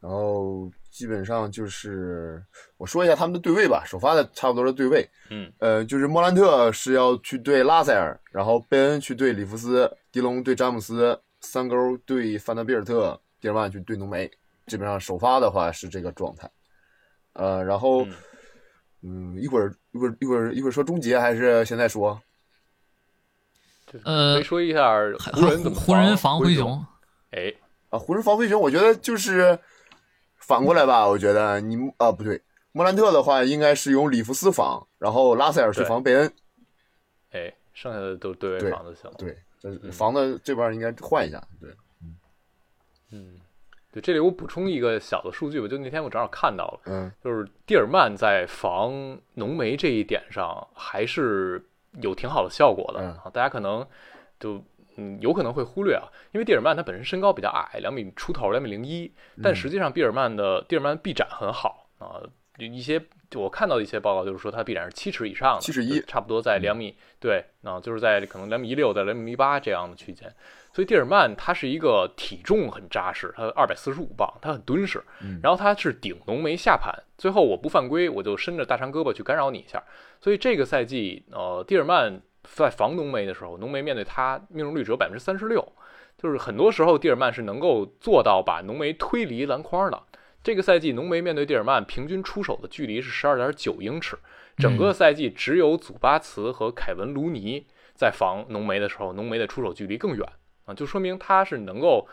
然后基本上就是我说一下他们的对位吧，首发的差不多的对位，嗯，呃，就是莫兰特是要去对拉塞尔，然后贝恩去对里弗斯，迪龙对詹姆斯，三勾对范德比尔特，蒂尔曼去对浓眉。基本上首发的话是这个状态，呃，然后，嗯，一会儿一会儿一会儿一会儿说终结还是现在说？呃，说一下湖人怎么湖人防灰熊？哎，啊，湖人防灰熊，我觉得就是反过来吧。我觉得你啊不对，莫兰特的话应该是用里弗斯防，然后拉塞尔去防贝恩。哎，剩下的都对位防就行。对，这防的这边应该换一下。对，嗯，嗯。对，这里我补充一个小的数据吧，就那天我正好看到了，嗯，就是蒂尔曼在防浓眉这一点上还是有挺好的效果的啊。大家可能就嗯有可能会忽略啊，因为蒂尔曼他本身身高比较矮，两米出头，两米零一，但实际上蒂尔曼的蒂尔曼臂展很好啊，一些我看到的一些报告就是说他臂展是七尺以上的，七尺一差不多在两米，对，啊，就是在可能两米一六到两米一八这样的区间。所以蒂尔曼他是一个体重很扎实，他二百四十五磅，他很敦实，然后他是顶浓眉下盘，最后我不犯规，我就伸着大长胳膊去干扰你一下。所以这个赛季，呃，蒂尔曼在防浓眉的时候，浓眉面对他命中率只有百分之三十六，就是很多时候蒂尔曼是能够做到把浓眉推离篮筐的。这个赛季，浓眉面对蒂尔曼平均出手的距离是十二点九英尺，整个赛季只有祖巴茨和凯文卢尼在防浓眉的时候，浓眉的出手距离更远啊，就说明他是能够，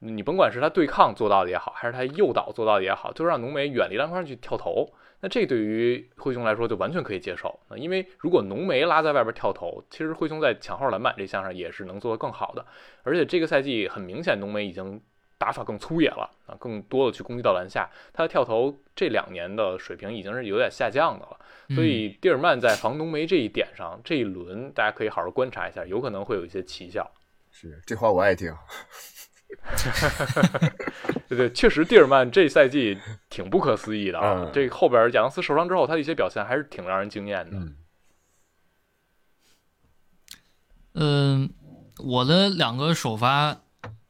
你甭管是他对抗做到的也好，还是他诱导做到的也好，就让浓眉远离篮筐去跳投。那这对于灰熊来说就完全可以接受啊，因为如果浓眉拉在外边跳投，其实灰熊在抢号篮板这项上也是能做得更好的。而且这个赛季很明显，浓眉已经打法更粗野了啊，更多的去攻击到篮下，他的跳投这两年的水平已经是有点下降的了。所以蒂尔曼在防浓眉这一点上，这一轮大家可以好好观察一下，有可能会有一些奇效。是这话我爱听。对对，确实蒂尔曼这赛季挺不可思议的啊！嗯这后边亚当斯受伤之后，他的一些表现还是挺让人惊艳的。嗯嗯，我的两个首发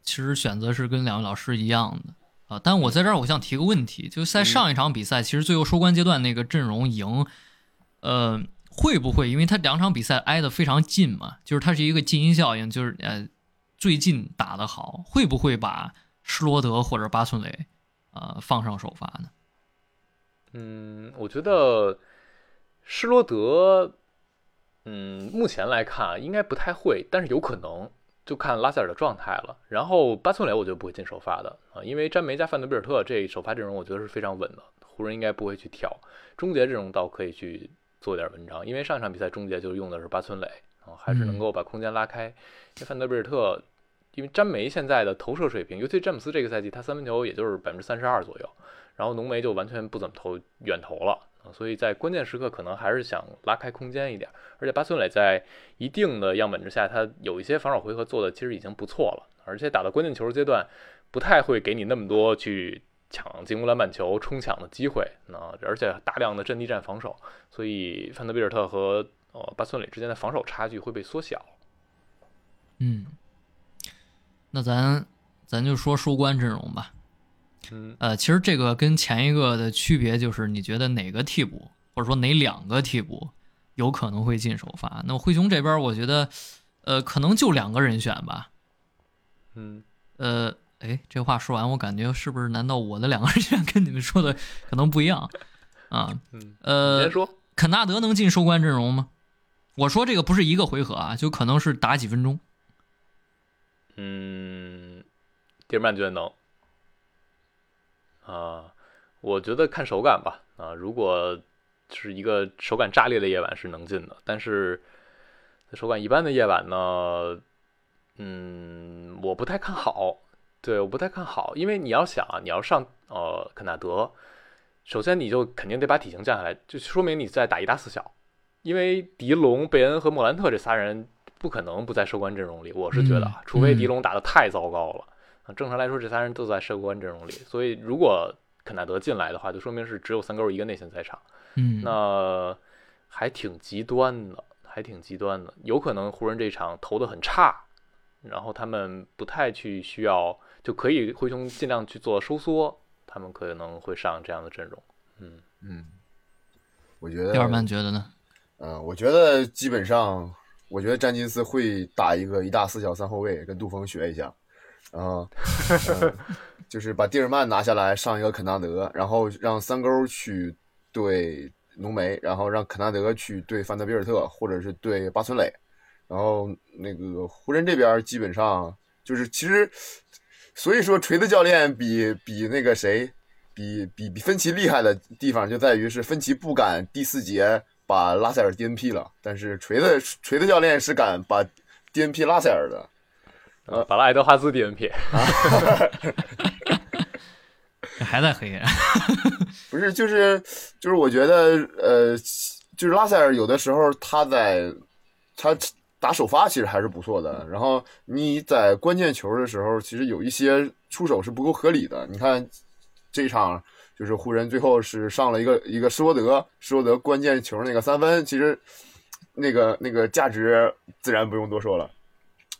其实选择是跟两位老师一样的啊，但我在这儿我想提个问题，就是在上一场比赛，其实最后收官阶段那个阵容赢，呃，会不会因为他两场比赛挨得非常近嘛，就是它是一个近音效应，就是呃最近打得好，会不会把施罗德或者巴村磊呃放上首发呢？嗯，我觉得施罗德，嗯，目前来看啊，应该不太会，但是有可能，就看拉塞尔的状态了。然后巴村磊我觉得不会进首发的啊，因为詹梅加范德比尔特这首发阵容我觉得是非常稳的，湖人应该不会去挑。终结阵容倒可以去做点文章，因为上一场比赛终结就用的是巴村垒啊，还是能够把空间拉开。因为范德比尔特，因为詹梅现在的投射水平，尤其詹姆斯这个赛季他三分球也就是百分之三十二左右。然后浓眉就完全不怎么投远投了，所以在关键时刻可能还是想拉开空间一点。而且巴村垒在一定的样本之下，他有一些防守回合做的其实已经不错了，而且打到关键球阶段，不太会给你那么多去抢进攻篮板球、冲抢的机会。那而且大量的阵地战防守，所以范德比尔特和呃巴村垒之间的防守差距会被缩小。嗯，那咱咱就说收官阵容吧。嗯呃，其实这个跟前一个的区别就是，你觉得哪个替补，或者说哪两个替补有可能会进首发？那么灰熊这边，我觉得，呃，可能就两个人选吧。嗯，呃，哎，这话说完，我感觉是不是？难道我的两个人选跟你们说的可能不一样啊？呃。肯纳德能进收官阵容吗？我说这个不是一个回合啊，就可能是打几分钟。嗯，蒂尔曼觉得能。啊，我觉得看手感吧。啊，如果是一个手感炸裂的夜晚是能进的，但是手感一般的夜晚呢，嗯，我不太看好。对，我不太看好，因为你要想啊，你要上呃肯纳德，首先你就肯定得把体型降下来，就说明你在打一大四小，因为迪龙、贝恩和莫兰特这仨人不可能不在收官阵容里，我是觉得，啊，除非迪龙打得太糟糕了。啊，正常来说，这仨人都在收官阵容里，所以如果肯纳德进来的话，就说明是只有三勾一个内线在场，嗯，那还挺极端的，还挺极端的。有可能湖人这场投的很差，然后他们不太去需要，就可以灰熊尽量去做收缩，他们可能会上这样的阵容。嗯嗯，我觉得第二曼觉得呢？嗯，我觉得基本上，我觉得詹金斯会打一个一大四小三后卫，跟杜锋学一下，然后、就是把蒂尔曼拿下来，上一个肯纳德，然后让三勾去对浓眉，然后让肯纳德去对范德比尔特，或者是对巴村磊，然后那个湖人这边基本上就是其实，所以说锤子教练比比那个谁。比比比芬奇厉害的地方就在于是芬奇不敢第四节把拉塞尔 DNP 了，但是锤子锤子教练是敢把 DNP 拉塞尔的。呃，把拉爱德华兹 DNP，这 还在黑。不是，就是就是，我觉得呃，就是拉塞尔有的时候他在他打首发其实还是不错的，然后你在关键球的时候，其实有一些出手是不够合理的。你看这一场就就是湖人最后是上了一个一个施罗德，施罗德关键球那个三分，其实那个那个价值自然不用多说了。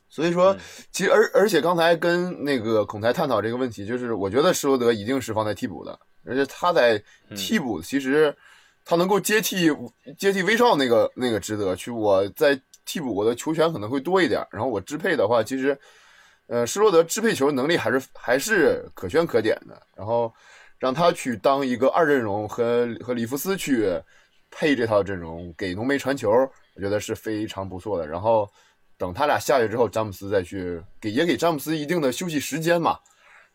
所以说，其实而而且刚才跟那个孔台探讨这个问题，就是我觉得施罗德一定是放在替补的，而且他在替补其实他能够接替接替威少那个那个职责，去我在替补我的球权可能会多一点，然后我支配的话，其实呃施罗德支配球能力还是还是可圈可点的，然后让他去当一个二阵容和和里弗斯去配这套阵容给浓眉传球，我觉得是非常不错的，然后。等他俩下去之后，詹姆斯再去给也给詹姆斯一定的休息时间嘛，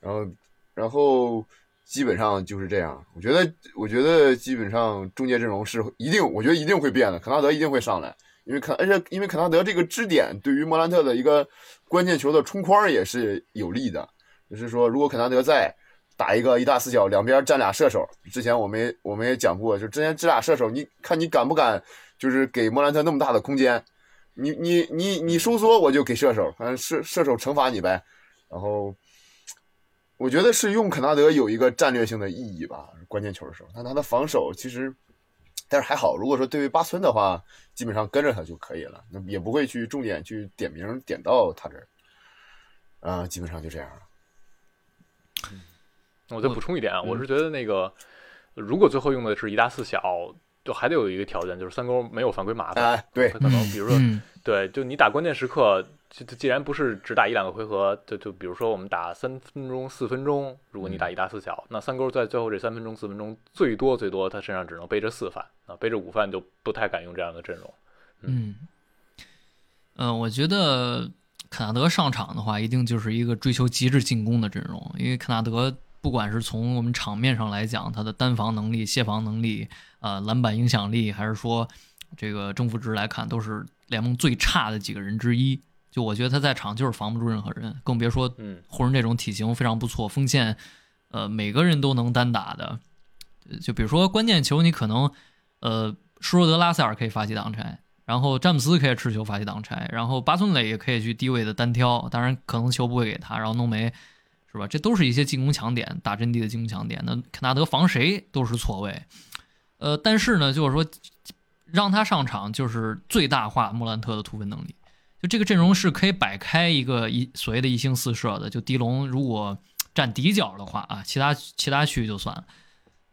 然后然后基本上就是这样。我觉得我觉得基本上终结阵容是一定，我觉得一定会变的。肯纳德一定会上来，因为肯而且因为肯纳德这个支点对于莫兰特的一个关键球的冲框也是有利的。就是说，如果肯纳德在打一个一大四小，两边站俩射手，之前我们我们也讲过，就之前这俩射手，你看你敢不敢就是给莫兰特那么大的空间？你你你你收缩，我就给射手，反正射射手惩罚你呗。然后，我觉得是用肯纳德有一个战略性的意义吧，关键球的时候。但他的防守其实，但是还好。如果说对于八村的话，基本上跟着他就可以了，那也不会去重点去点名点到他这儿。啊，基本上就这样了。我再补充一点啊，我是觉得那个，如果最后用的是一大四小。就还得有一个条件，就是三勾没有犯规麻烦。对，可能比如说，对，就你打关键时刻，就既然不是只打一两个回合，就就比如说我们打三分钟、四分钟，如果你打一大四小，那三勾在最后这三分钟、四分钟，最多最多他身上只能背着四犯啊，背着五犯就不太敢用这样的阵容。嗯，嗯，我觉得肯纳德上场的话，一定就是一个追求极致进攻的阵容，因为肯纳德。不管是从我们场面上来讲，他的单防能力、协防能力、呃篮板影响力，还是说这个正负值来看，都是联盟最差的几个人之一。就我觉得他在场就是防不住任何人，更别说湖人这种体型非常不错、锋线呃每个人都能单打的。就比如说关键球，你可能呃施罗德、拉塞尔可以发起挡拆，然后詹姆斯可以持球发起挡拆，然后巴村磊也可以去低位的单挑，当然可能球不会给他，然后浓眉。是吧？这都是一些进攻强点，打阵地的进攻强点。那肯纳德防谁都是错位，呃，但是呢，就是说让他上场就是最大化莫兰特的突分能力。就这个阵容是可以摆开一个一所谓的一星四射的。就迪龙如果站底角的话啊，其他其他区域就算了，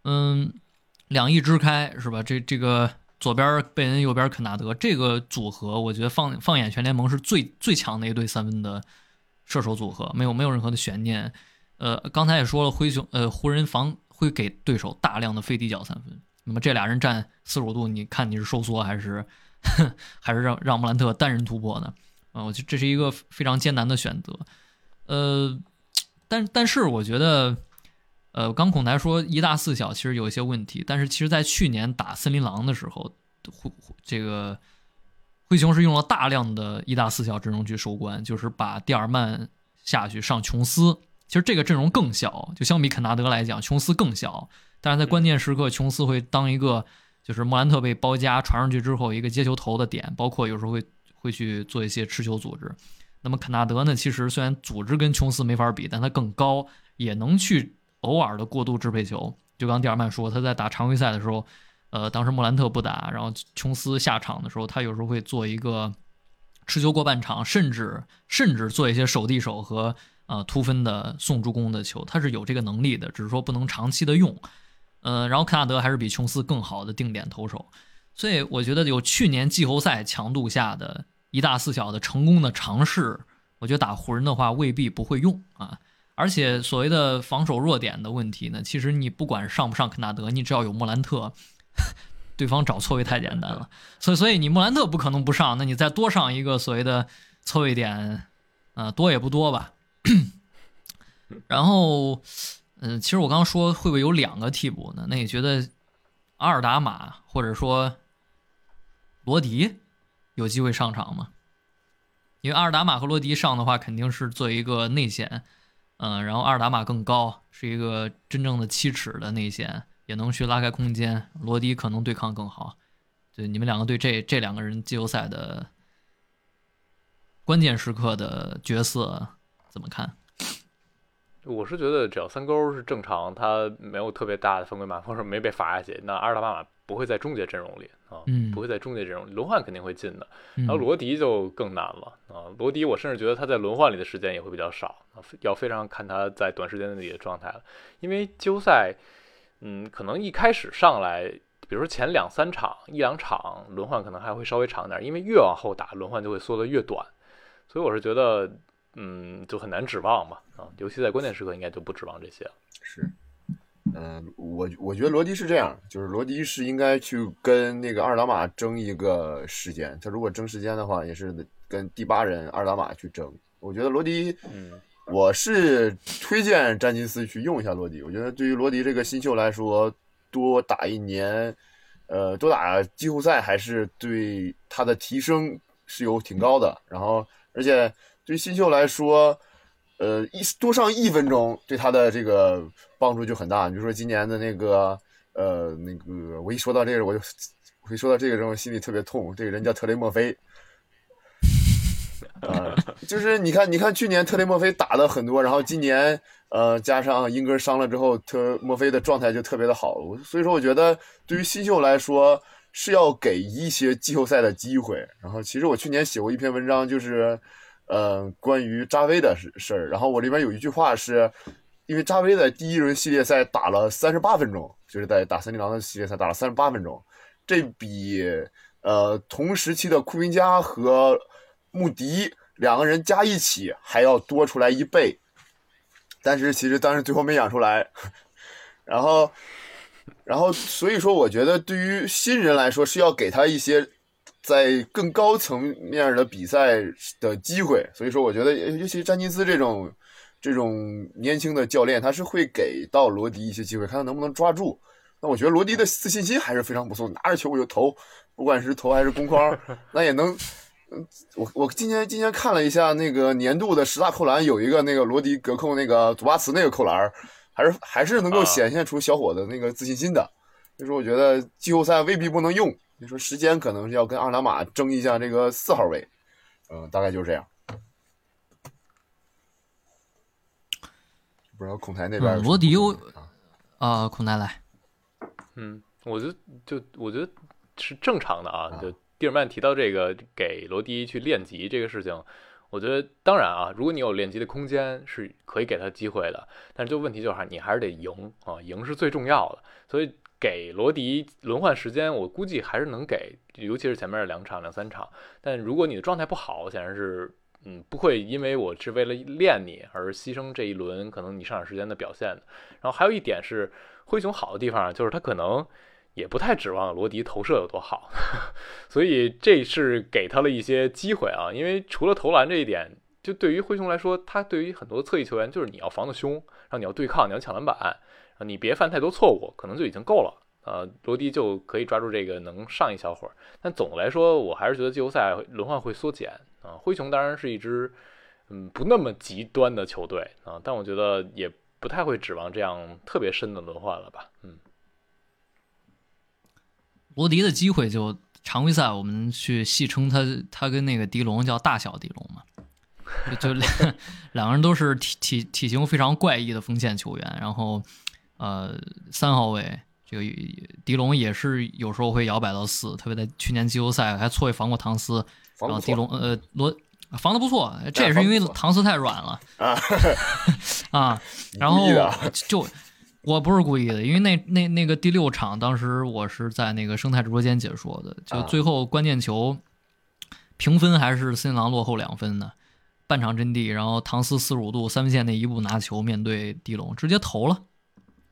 嗯，两翼支开是吧？这这个左边贝恩，右边肯纳德这个组合，我觉得放放眼全联盟是最最强的一对三分的。射手组合没有没有任何的悬念，呃，刚才也说了，灰熊呃湖人防会给对手大量的非底角三分，那么这俩人站四十五度，你看你是收缩还是还是让让莫兰特单人突破呢？啊，我觉得这是一个非常艰难的选择，呃，但但是我觉得，呃，刚孔台说一大四小其实有一些问题，但是其实在去年打森林狼的时候，这个。灰熊是用了大量的一大四小阵容去收官，就是把蒂尔曼下去上琼斯。其实这个阵容更小，就相比肯纳德来讲，琼斯更小。但是在关键时刻，琼斯会当一个就是莫兰特被包夹传上去之后一个接球头的点，包括有时候会会去做一些持球组织。那么肯纳德呢，其实虽然组织跟琼斯没法比，但他更高，也能去偶尔的过度支配球。就刚蒂尔曼说，他在打常规赛的时候。呃，当时莫兰特不打，然后琼斯下场的时候，他有时候会做一个持球过半场，甚至甚至做一些手递手和呃突分的送助攻的球，他是有这个能力的，只是说不能长期的用。呃，然后肯纳德还是比琼斯更好的定点投手，所以我觉得有去年季后赛强度下的一大四小的成功的尝试，我觉得打湖人的话未必不会用啊。而且所谓的防守弱点的问题呢，其实你不管上不上肯纳德，你只要有莫兰特。对方找错位太简单了，所以所以你莫兰特不可能不上，那你再多上一个所谓的错位点，啊，多也不多吧。然后，嗯，其实我刚刚说会不会有两个替补呢？那你觉得阿尔达马或者说罗迪有机会上场吗？因为阿尔达马和罗迪上的话，肯定是做一个内线，嗯，然后阿尔达马更高，是一个真正的七尺的内线。也能去拉开空间，罗迪可能对抗更好。就你们两个对这这两个人季后赛的关键时刻的角色怎么看？我是觉得只要三勾是正常，他没有特别大的犯规马或者没被罚下去，那阿尔达巴马不会在终结阵容里啊，嗯不会在终结阵容里，轮换肯定会进的。嗯然后罗迪就更难了啊，罗迪我甚至觉得他在轮换里的时间也会比较少啊，要非常看他在短时间内的状态了，因为季后赛，嗯，可能一开始上来，比如说前两三场一两场轮换可能还会稍微长点，因为越往后打轮换就会缩得越短，所以我是觉得，嗯，就很难指望嘛啊，尤其在关键时刻应该就不指望这些了。是，嗯、我我觉得罗迪是这样，就是罗迪是应该去跟那个阿尔达马争一个时间，他如果争时间的话，也是跟第八人阿尔达马去争。我觉得罗迪，嗯，我是推荐詹金斯去用一下罗迪。我觉得对于罗迪这个新秀来说，多打一年，呃，多打季后赛还是对他的提升是有挺高的。然后，而且对于新秀来说，呃，一多上一分钟对他的这个帮助就很大。你比如说今年的那个，呃，那个我一说到这个，我就我一说到这个人，我心里特别痛。这个人叫特雷莫菲。呃，就是你看，你看去年特雷莫菲打的很多，然后今年呃加上英格伤了之后，特莫菲的状态就特别的好。所以说，我觉得对于新秀来说是要给一些季后赛的机会。然后其实我去年写过一篇文章，就是呃关于扎威的事儿。然后我里边有一句话是，因为扎威在第一轮系列赛打了三十八分钟，就是在打森林狼的系列赛打了三十八分钟，这比呃同时期的库明加和穆迪两个人加一起还要多出来一倍，但是其实当时最后没养出来，然后，然后所以说我觉得对于新人来说是要给他一些在更高层面的比赛的机会，所以说我觉得尤其詹金斯这种这种年轻的教练，他是会给到罗迪一些机会，看他能不能抓住。那我觉得罗迪的自信心还是非常不错，拿着球我就投，不管是投还是攻框，那也能。嗯，我我今天今天看了一下那个年度的十大扣篮，有一个那个罗迪隔扣那个祖巴茨那个扣篮，还是还是能够啊显现出小伙子那个自信心的。所以说，我觉得季后赛未必不能用。你说时间可能是要跟阿拉马争一下这个四号位，嗯，大概就是这样。不知道孔台那边罗迪啊啊，孔台来，嗯，我觉得就我觉得是正常的啊。啊就蒂尔曼提到这个给罗迪去练级这个事情，我觉得当然啊，如果你有练级的空间，是可以给他机会的。但是就问题就是你还是得赢啊，赢是最重要的。所以给罗迪轮换时间，我估计还是能给，尤其是前面的两场、两三场。但如果你的状态不好，显然是。嗯，不会因为我是为了练你而牺牲这一轮可能你上场时间的表现的。然后还有一点是，灰熊好的地方就是他可能也不太指望罗迪投射有多好，所以这是给他了一些机会啊。因为除了投篮这一点，就对于灰熊来说，他对于很多侧翼球员就是你要防得凶，然后你要对抗，你要抢篮板，啊，你别犯太多错误，可能就已经够了。呃，罗迪就可以抓住这个能上一小会儿，但总的来说，我还是觉得季后赛轮换会缩减啊。灰熊当然是一支嗯不那么极端的球队啊，但我觉得也不太会指望这样特别深的轮换了吧。嗯，罗迪的机会就常规赛我们去戏称他他跟那个迪龙叫大小迪龙嘛，就就两两个人都是体体体型非常怪异的锋线球员，然后呃三号位这个迪龙也是有时候会摇摆到四，特别在去年季后赛还错位防过唐斯，然后防不错迪龙呃罗防的不错，这也是因为唐斯太软了啊。啊，然后就我不是故意的，因为那那那个第六场，当时我是在那个生态直播间解说的，就啊最后关键球评分还是森林狼落后两分呢，半场阵地，然后唐斯四十五度三分线那一步拿球面对迪龙，直接投了，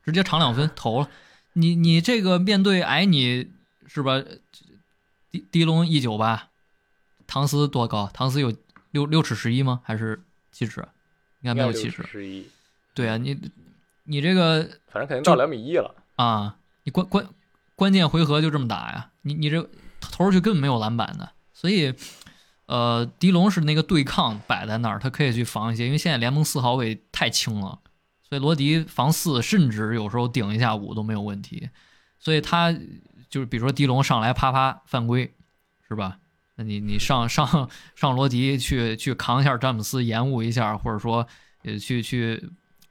直接长两分投了。你你这个面对矮你是吧？迪迪龙一九八，唐斯多高？唐斯有六六尺十一吗？还是七尺？应该没有七尺。十一，对啊，你你这个反正肯定到两米一了。啊，你关关关键回合就这么打呀，你你这投出去根本没有篮板的，所以呃，狄龙是那个对抗摆在那儿，他可以去防一些，因为现在联盟四号位太轻了，所以罗迪防四甚至有时候顶一下五都没有问题，所以他就是比如说狄龙上来啪啪犯规，是吧？那你你上上上罗迪去去扛一下詹姆斯，延误一下，或者说呃去去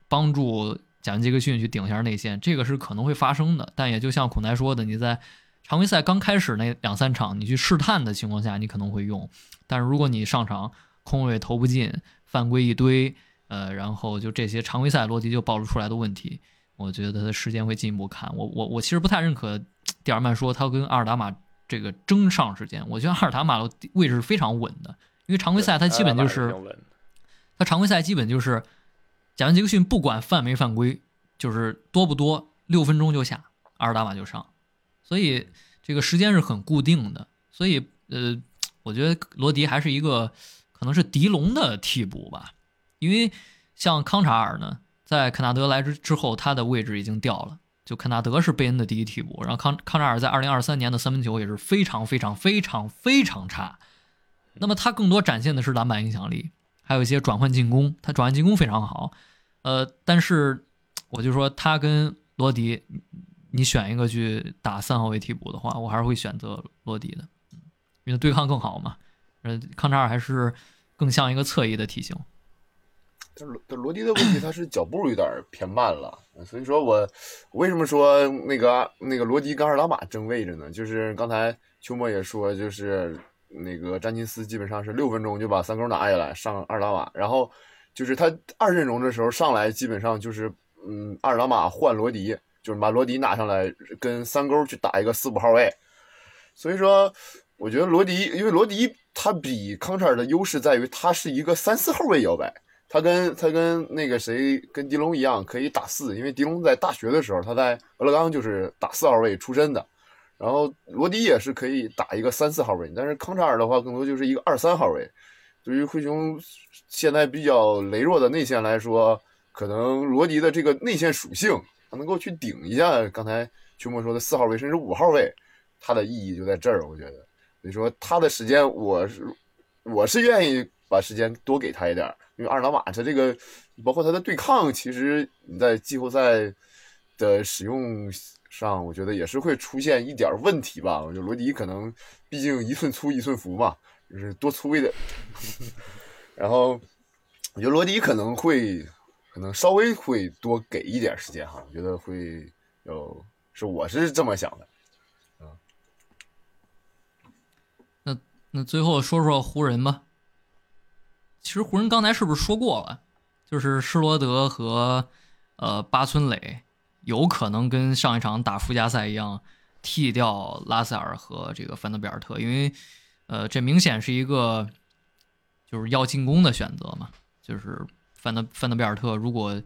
帮助贾文杰克逊去顶一下内线，这个是可能会发生的。但也就像孔台说的，你在常规赛刚开始那两三场，你去试探的情况下，你可能会用。但是如果你上场空位投不进，犯规一堆，呃，然后就这些常规赛逻辑就暴露出来的问题，我觉得他的时间会进一步看。我我我其实不太认可蒂尔曼说他跟阿尔达玛这个争上时间，我觉得阿尔达玛的位置是非常稳的，因为常规赛他基本就是他常规赛基本就是贾文杰克逊不管犯没犯规，就是多不多六分钟就下，阿尔达瓦就上。所以这个时间是很固定的，所以呃，我觉得罗迪还是一个可能是迪龙的替补吧，因为像康查尔呢，在肯纳德来之之后，他的位置已经掉了，就肯纳德是贝恩的第一替补，然后康康查尔在二零二三年的三分球也是非常非常非常非常差，那么他更多展现的是篮板影响力，还有一些转换进攻，他转换进攻非常好，呃，但是我就说他跟罗迪。你选一个去打三号位替补的话，我还是会选择罗迪的，因为对抗更好嘛。呃，康查尔还是更像一个侧翼的体型。但罗罗迪的问题，他是脚步有点偏慢了，所以说我为什么说那个那个罗迪跟阿尔马争位置呢？就是刚才秋末也说，就是那个詹金斯基本上是六分钟就把三勾拿下来上阿尔达玛，然后就是他二阵容的时候上来基本上就是嗯阿尔达玛换罗迪。就是把罗迪拿上来跟三勾去打一个四五号位，所以说我觉得罗迪，因为罗迪他比康查尔的优势在于他是一个三四号位摇摆，他跟他跟那个谁跟迪龙一样可以打四，因为迪龙在大学的时候他在俄勒冈就是打四号位出身的，然后罗迪也是可以打一个三四号位，但是康查尔的话更多就是一个二三号位，对于灰熊现在比较羸弱的内线来说，可能罗迪的这个内线属性。他能够去顶一下刚才秋末说的四号位甚至五号位，他的意义就在这儿，我觉得。所以说他的时间，我是我是愿意把时间多给他一点，因为阿尔达马他这个包括他的对抗，其实你在季后赛的使用上，我觉得也是会出现一点问题吧。我觉得罗迪可能毕竟一寸粗一寸福嘛，就是多粗一点。然后我觉得罗迪可能会。可能稍微会多给一点时间哈，我觉得会有，是我是这么想的，嗯。那那最后说说湖人吧。其实湖人刚才是不是说过了？就是施罗德和呃巴村磊有可能跟上一场打附加赛一样替掉拉塞尔和这个范德比尔特，因为呃这明显是一个就是要进攻的选择嘛，就是。范德范德贝尔特如果，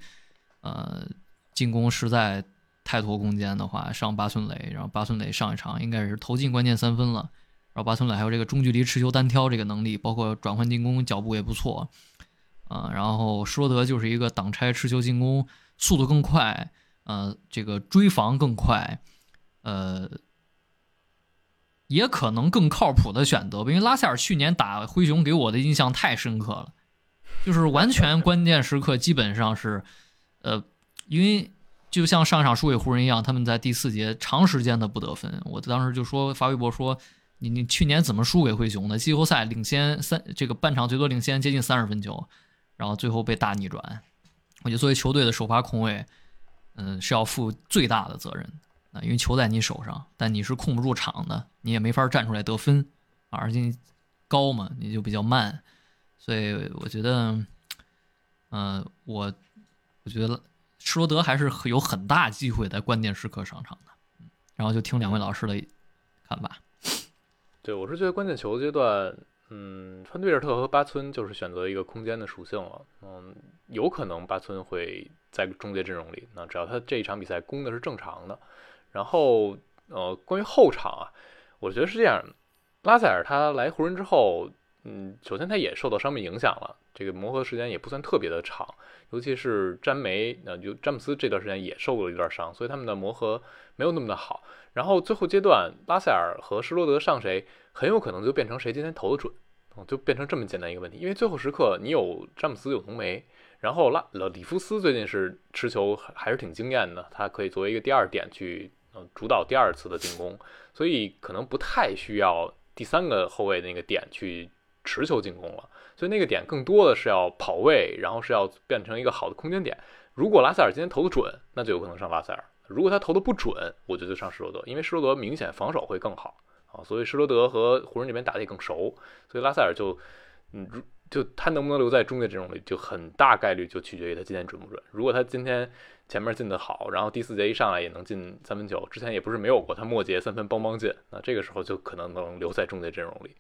呃，进攻实在太拖空间的话，上巴村磊，然后巴村磊上一场应该是投进关键三分了，然后巴村磊还有这个中距离持球单挑这个能力，包括转换进攻脚步也不错，啊，然后施罗德就是一个挡拆持球进攻速度更快，呃，这个追防更快，呃，也可能更靠谱的选择吧，因为拉塞尔去年打灰熊给我的印象太深刻了。就是完全 关键时刻，基本上是，呃，因为就像上场输给湖人一样，他们在第四节长时间的不得分。我当时就说发微博说，你你去年怎么输给灰熊的？季后赛领先三，这个半场最多领先接近三十分球，然后最后被大逆转。我觉得作为球队的首发控卫，嗯，是要负最大的责任啊，因为球在你手上，但你是控不住场的，你也没法站出来得分啊，而且高嘛，你就比较慢。所以我觉得，嗯，我我觉得施罗德还是有很大机会在关键时刻上场的。然后就听两位老师的看法。对，我是觉得关键球阶段，嗯，范德尔特和巴村就是选择一个空间的属性了。嗯，有可能巴村会在终结阵容里。那只要他这一场比赛攻的是正常的。然后，呃，关于后场啊，我觉得是这样：拉塞尔他来湖人之后。嗯，首先他也受到伤病影响了，这个磨合时间也不算特别的长，尤其是詹梅，那就詹姆斯这段时间也受过一段伤，所以他们的磨合没有那么的好。然后最后阶段，拉塞尔和施罗德上谁，很有可能就变成谁今天投的准，就变成这么简单一个问题。因为最后时刻你有詹姆斯有浓眉，然后拉了里夫斯最近是持球还是挺惊艳的，他可以作为一个第二点去呃主导第二次的进攻，所以可能不太需要第三个后卫那个点去。持球进攻了，所以那个点更多的是要跑位，然后是要变成一个好的空间点。如果拉塞尔今天投的准，那就有可能上拉塞尔；如果他投的不准，我觉得就上施罗德，因为施罗德明显防守会更好啊，所以施罗德和湖人这边打的也更熟，所以拉塞尔就，嗯，就他能不能留在中介阵容里，就很大概率就取决于他今天准不准。如果他今天前面进的好，然后第四节一上来也能进三分球，之前也不是没有过，他末节三分邦邦进，那这个时候就可能能留在中介阵容里。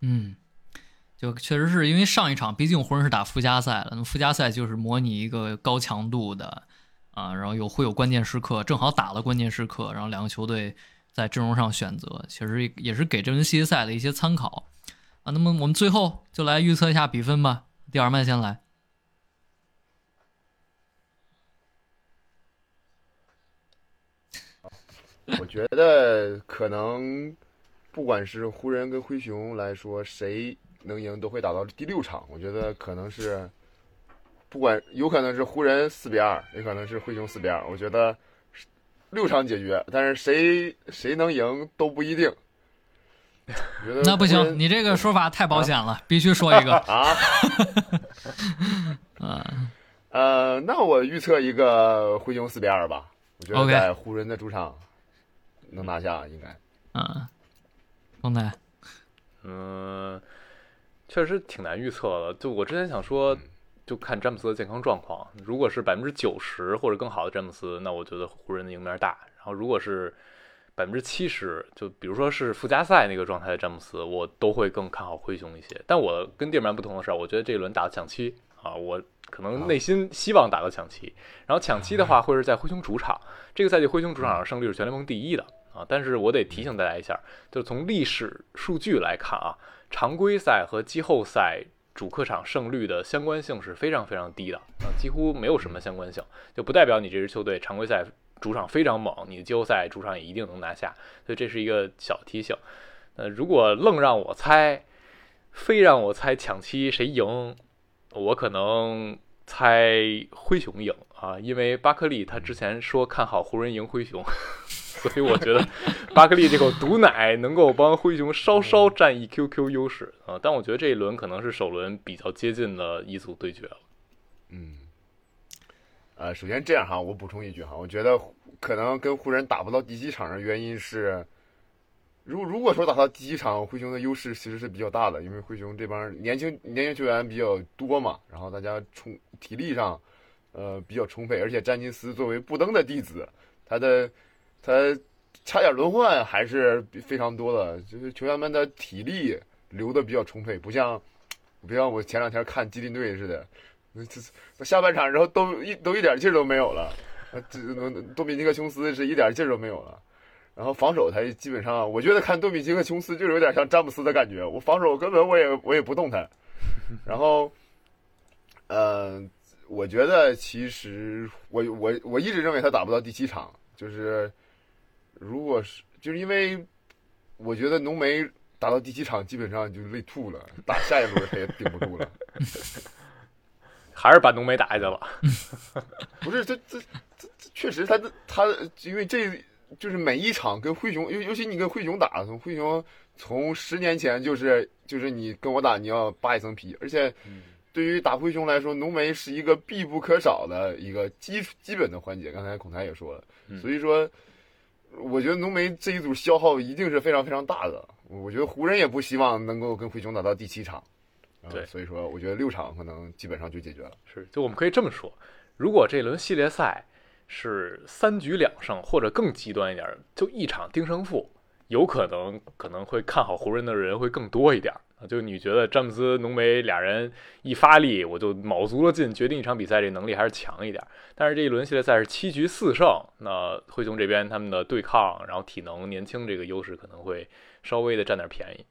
嗯，就确实是因为上一场，毕竟湖人是打附加赛了，那附加赛就是模拟一个高强度的啊，然后有会有关键时刻，正好打了关键时刻，然后两个球队在阵容上选择，其实也是给这轮系列赛的一些参考啊。那么我们最后就来预测一下比分吧，第二麦先来。我觉得可能。不管是湖人跟灰熊来说，谁能赢都会打到第六场。我觉得可能是，不管有可能是湖人四比二，也可能是灰熊四比二。我觉得六场解决，但是谁谁能赢都不一定。那不行，你这个说法太保险了，必须说一个啊。嗯 呃，那我预测一个灰熊四比二吧。我觉得在湖人的主场能拿下，应该。嗯。刚才，嗯，确实挺难预测的。就我之前想说，就看詹姆斯的健康状况。如果是百分之九十或者更好的詹姆斯，那我觉得湖人的赢面大。然后如果是百分之七十，就比如说是附加赛那个状态的詹姆斯，我都会更看好灰熊一些。但我跟地面不同的是，我觉得这一轮打的抢七啊，我可能内心希望打到抢七。然后抢七的话，会是在灰熊主场。这个赛季灰熊主场上胜率是全联盟第一的。啊，但是我得提醒大家一下，就是从历史数据来看啊，常规赛和季后赛主客场胜率的相关性是非常非常低的啊，几乎没有什么相关性，就不代表你这支球队常规赛主场非常猛，你的季后赛主场也一定能拿下，所以这是一个小提醒。呃，如果愣让我猜，非让我猜抢七谁赢，我可能猜灰熊赢啊，因为巴克利他之前说看好湖人赢灰熊。所以我觉得巴克利这口毒奶能够帮灰熊稍稍占一 QQ 优势啊，但我觉得这一轮可能是首轮比较接近的一组对决了。嗯，呃，首先这样哈，我补充一句哈，我觉得可能跟湖人打不到第几场的原因是，如如果说打到第几场，灰熊的优势其实是比较大的，因为灰熊这帮年轻年轻球员比较多嘛，然后大家冲体力上呃比较充沛，而且詹金斯作为布登的弟子，他的。他差点轮换还是非常多的，就是球员们的体力留的比较充沛，不像不像我前两天看基林队似的，那这下半场然后都一都一点劲儿都没有了，这多米尼克琼斯是一点劲儿都没有了，然后防守他基本上，我觉得看多米尼克琼斯就是有点像詹姆斯的感觉，我防守根本我也我也不动他，然后，嗯，我觉得其实我我我一直认为他打不到第七场，就是。如果是，就是因为我觉得浓眉打到第七场基本上就累吐了，打下一轮他也顶不住了，还是把浓眉打下去了。不是，这这这确实，他他因为这就是每一场跟灰熊，尤尤其你跟灰熊打，从灰熊从十年前就是就是你跟我打，你要扒一层皮，而且对于打灰熊来说，浓眉是一个必不可少的一个基基本的环节。刚才孔台也说了，所以说。我觉得浓眉这一组消耗一定是非常非常大的。我觉得湖人也不希望能够跟灰熊打到第七场，对，所以说我觉得六场可能基本上就解决了。是，就我们可以这么说，如果这轮系列赛是三局两胜，或者更极端一点，就一场定胜负，有可能可能会看好湖人的人会更多一点。啊，就你觉得詹姆斯、浓眉俩人一发力，我就卯足了劲决定一场比赛，这能力还是强一点。但是这一轮系列赛是七局四胜，那灰熊这边他们的对抗，然后体能、年轻这个优势可能会稍微的占点便宜。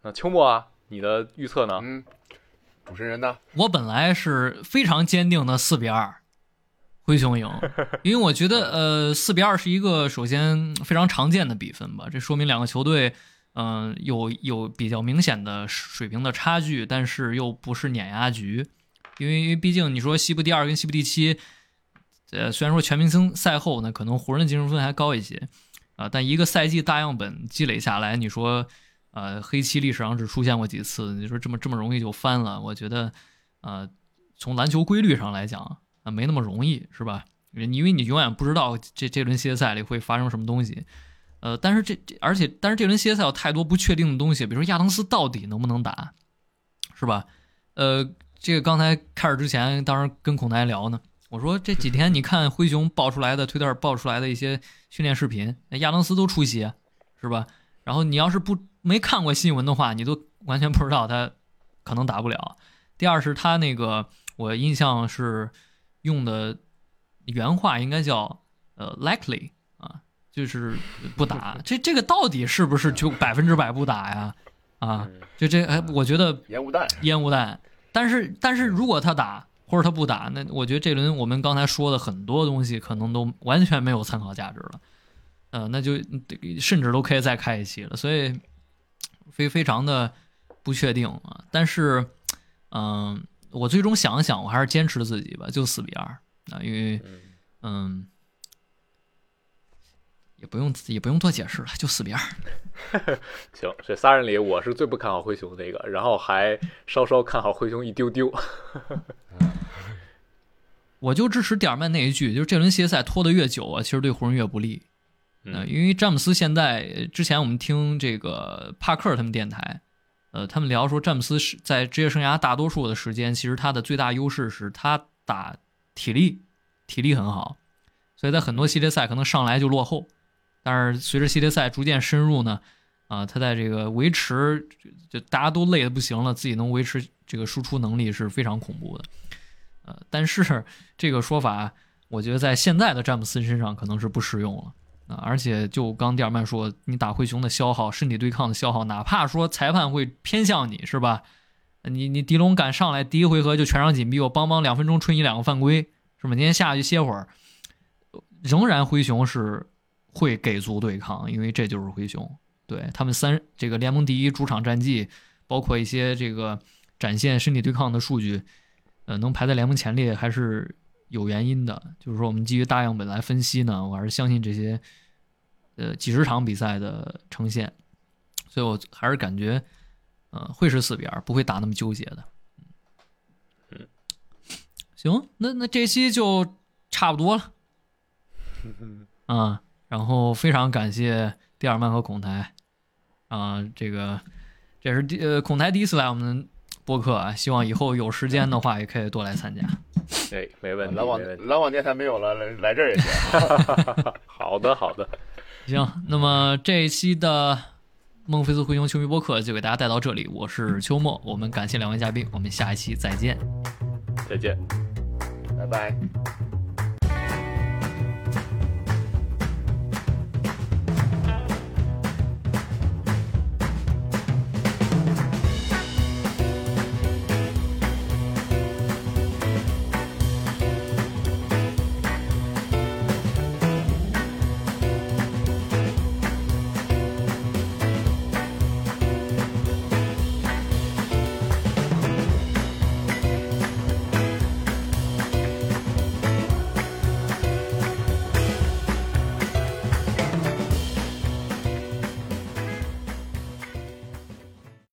那秋末啊，你的预测呢？嗯，主持人呢？我本来是非常坚定的四比二。灰熊赢，因为我觉得，呃，四比二是一个首先非常常见的比分吧。这说明两个球队，嗯，有有比较明显的水平的差距，但是又不是碾压局。因为，因为毕竟你说西部第二跟西部第七，呃，虽然说全明星赛后呢，可能湖人的净胜分还高一些，啊，但一个赛季大样本积累下来，你说，呃，黑七历史上只出现过几次，你说这么这么容易就翻了？我觉得，呃，从篮球规律上来讲，啊，没那么容易，是吧？因为你永远不知道这这轮系列赛里会发生什么东西，呃，但是这而且但是这轮系列赛有太多不确定的东西，比如说亚当斯到底能不能打，是吧？呃，这个刚才开始之前，当时跟孔台聊呢。我说这几天你看灰熊爆出来的推特爆出来的一些训练视频，亚当斯都出席，是吧？然后你要是不没看过新闻的话，你都完全不知道他可能打不了。第二是他那个，我印象是用的原话应该叫呃 likely 啊，就是不打。这这个到底是不是就百分之百不打呀？啊，就这哎，我觉得烟雾弹，烟雾弹。但是但是如果他打。或者他不打，那我觉得这轮我们刚才说的很多东西可能都完全没有参考价值了，呃，那就甚至都可以再开一期了，所以非非常的不确定啊。但是，嗯，我最终想了想，我还是坚持自己吧，就四比二啊，因为嗯，也不用也不用多解释了，就四比二。行，这仨人里我是最不看好灰熊那个，然后还稍稍看好灰熊一丢丢。我就支持蒂尔曼那一句，就是这轮系列赛拖得越久啊，其实对湖人越不利。嗯，因为詹姆斯现在之前我们听这个帕克他们电台，呃，他们聊说詹姆斯是在职业生涯大多数的时间，其实他的最大优势是他打体力，体力很好，所以在很多系列赛可能上来就落后，但是随着系列赛逐渐深入呢，啊，他在这个维持就大家都累得不行了，自己能维持这个输出能力是非常恐怖的。呃，但是这个说法，我觉得在现在的詹姆斯身上可能是不适用了啊！而且就刚蒂尔曼说，你打灰熊的消耗，身体对抗的消耗，哪怕说裁判会偏向你，是吧？你你迪龙敢上来第一回合就全场紧逼，我邦邦两分钟吹你两个犯规，是吧？今天下去歇会儿，仍然灰熊是会给足对抗，因为这就是灰熊，对他们三这个联盟第一主场战绩，包括一些这个展现身体对抗的数据。呃，能排在联盟前列还是有原因的。就是说，我们基于大样本来分析呢，我还是相信这些，呃，几十场比赛的呈现，所以我还是感觉，呃，会是四比二，不会打那么纠结的。嗯，行，那那这期就差不多了。啊，然后非常感谢蒂尔曼和孔台，啊，这个这是第呃孔台第一次来我们。播客啊，希望以后有时间的话也可以多来参加。哎，没问题。篮网篮网电台没有了，来来这儿也行。好的，好的。行，那么这一期的孟菲斯灰熊球迷播客就给大家带到这里。我是秋末，我们感谢两位嘉宾，我们下一期再见。再见，拜拜。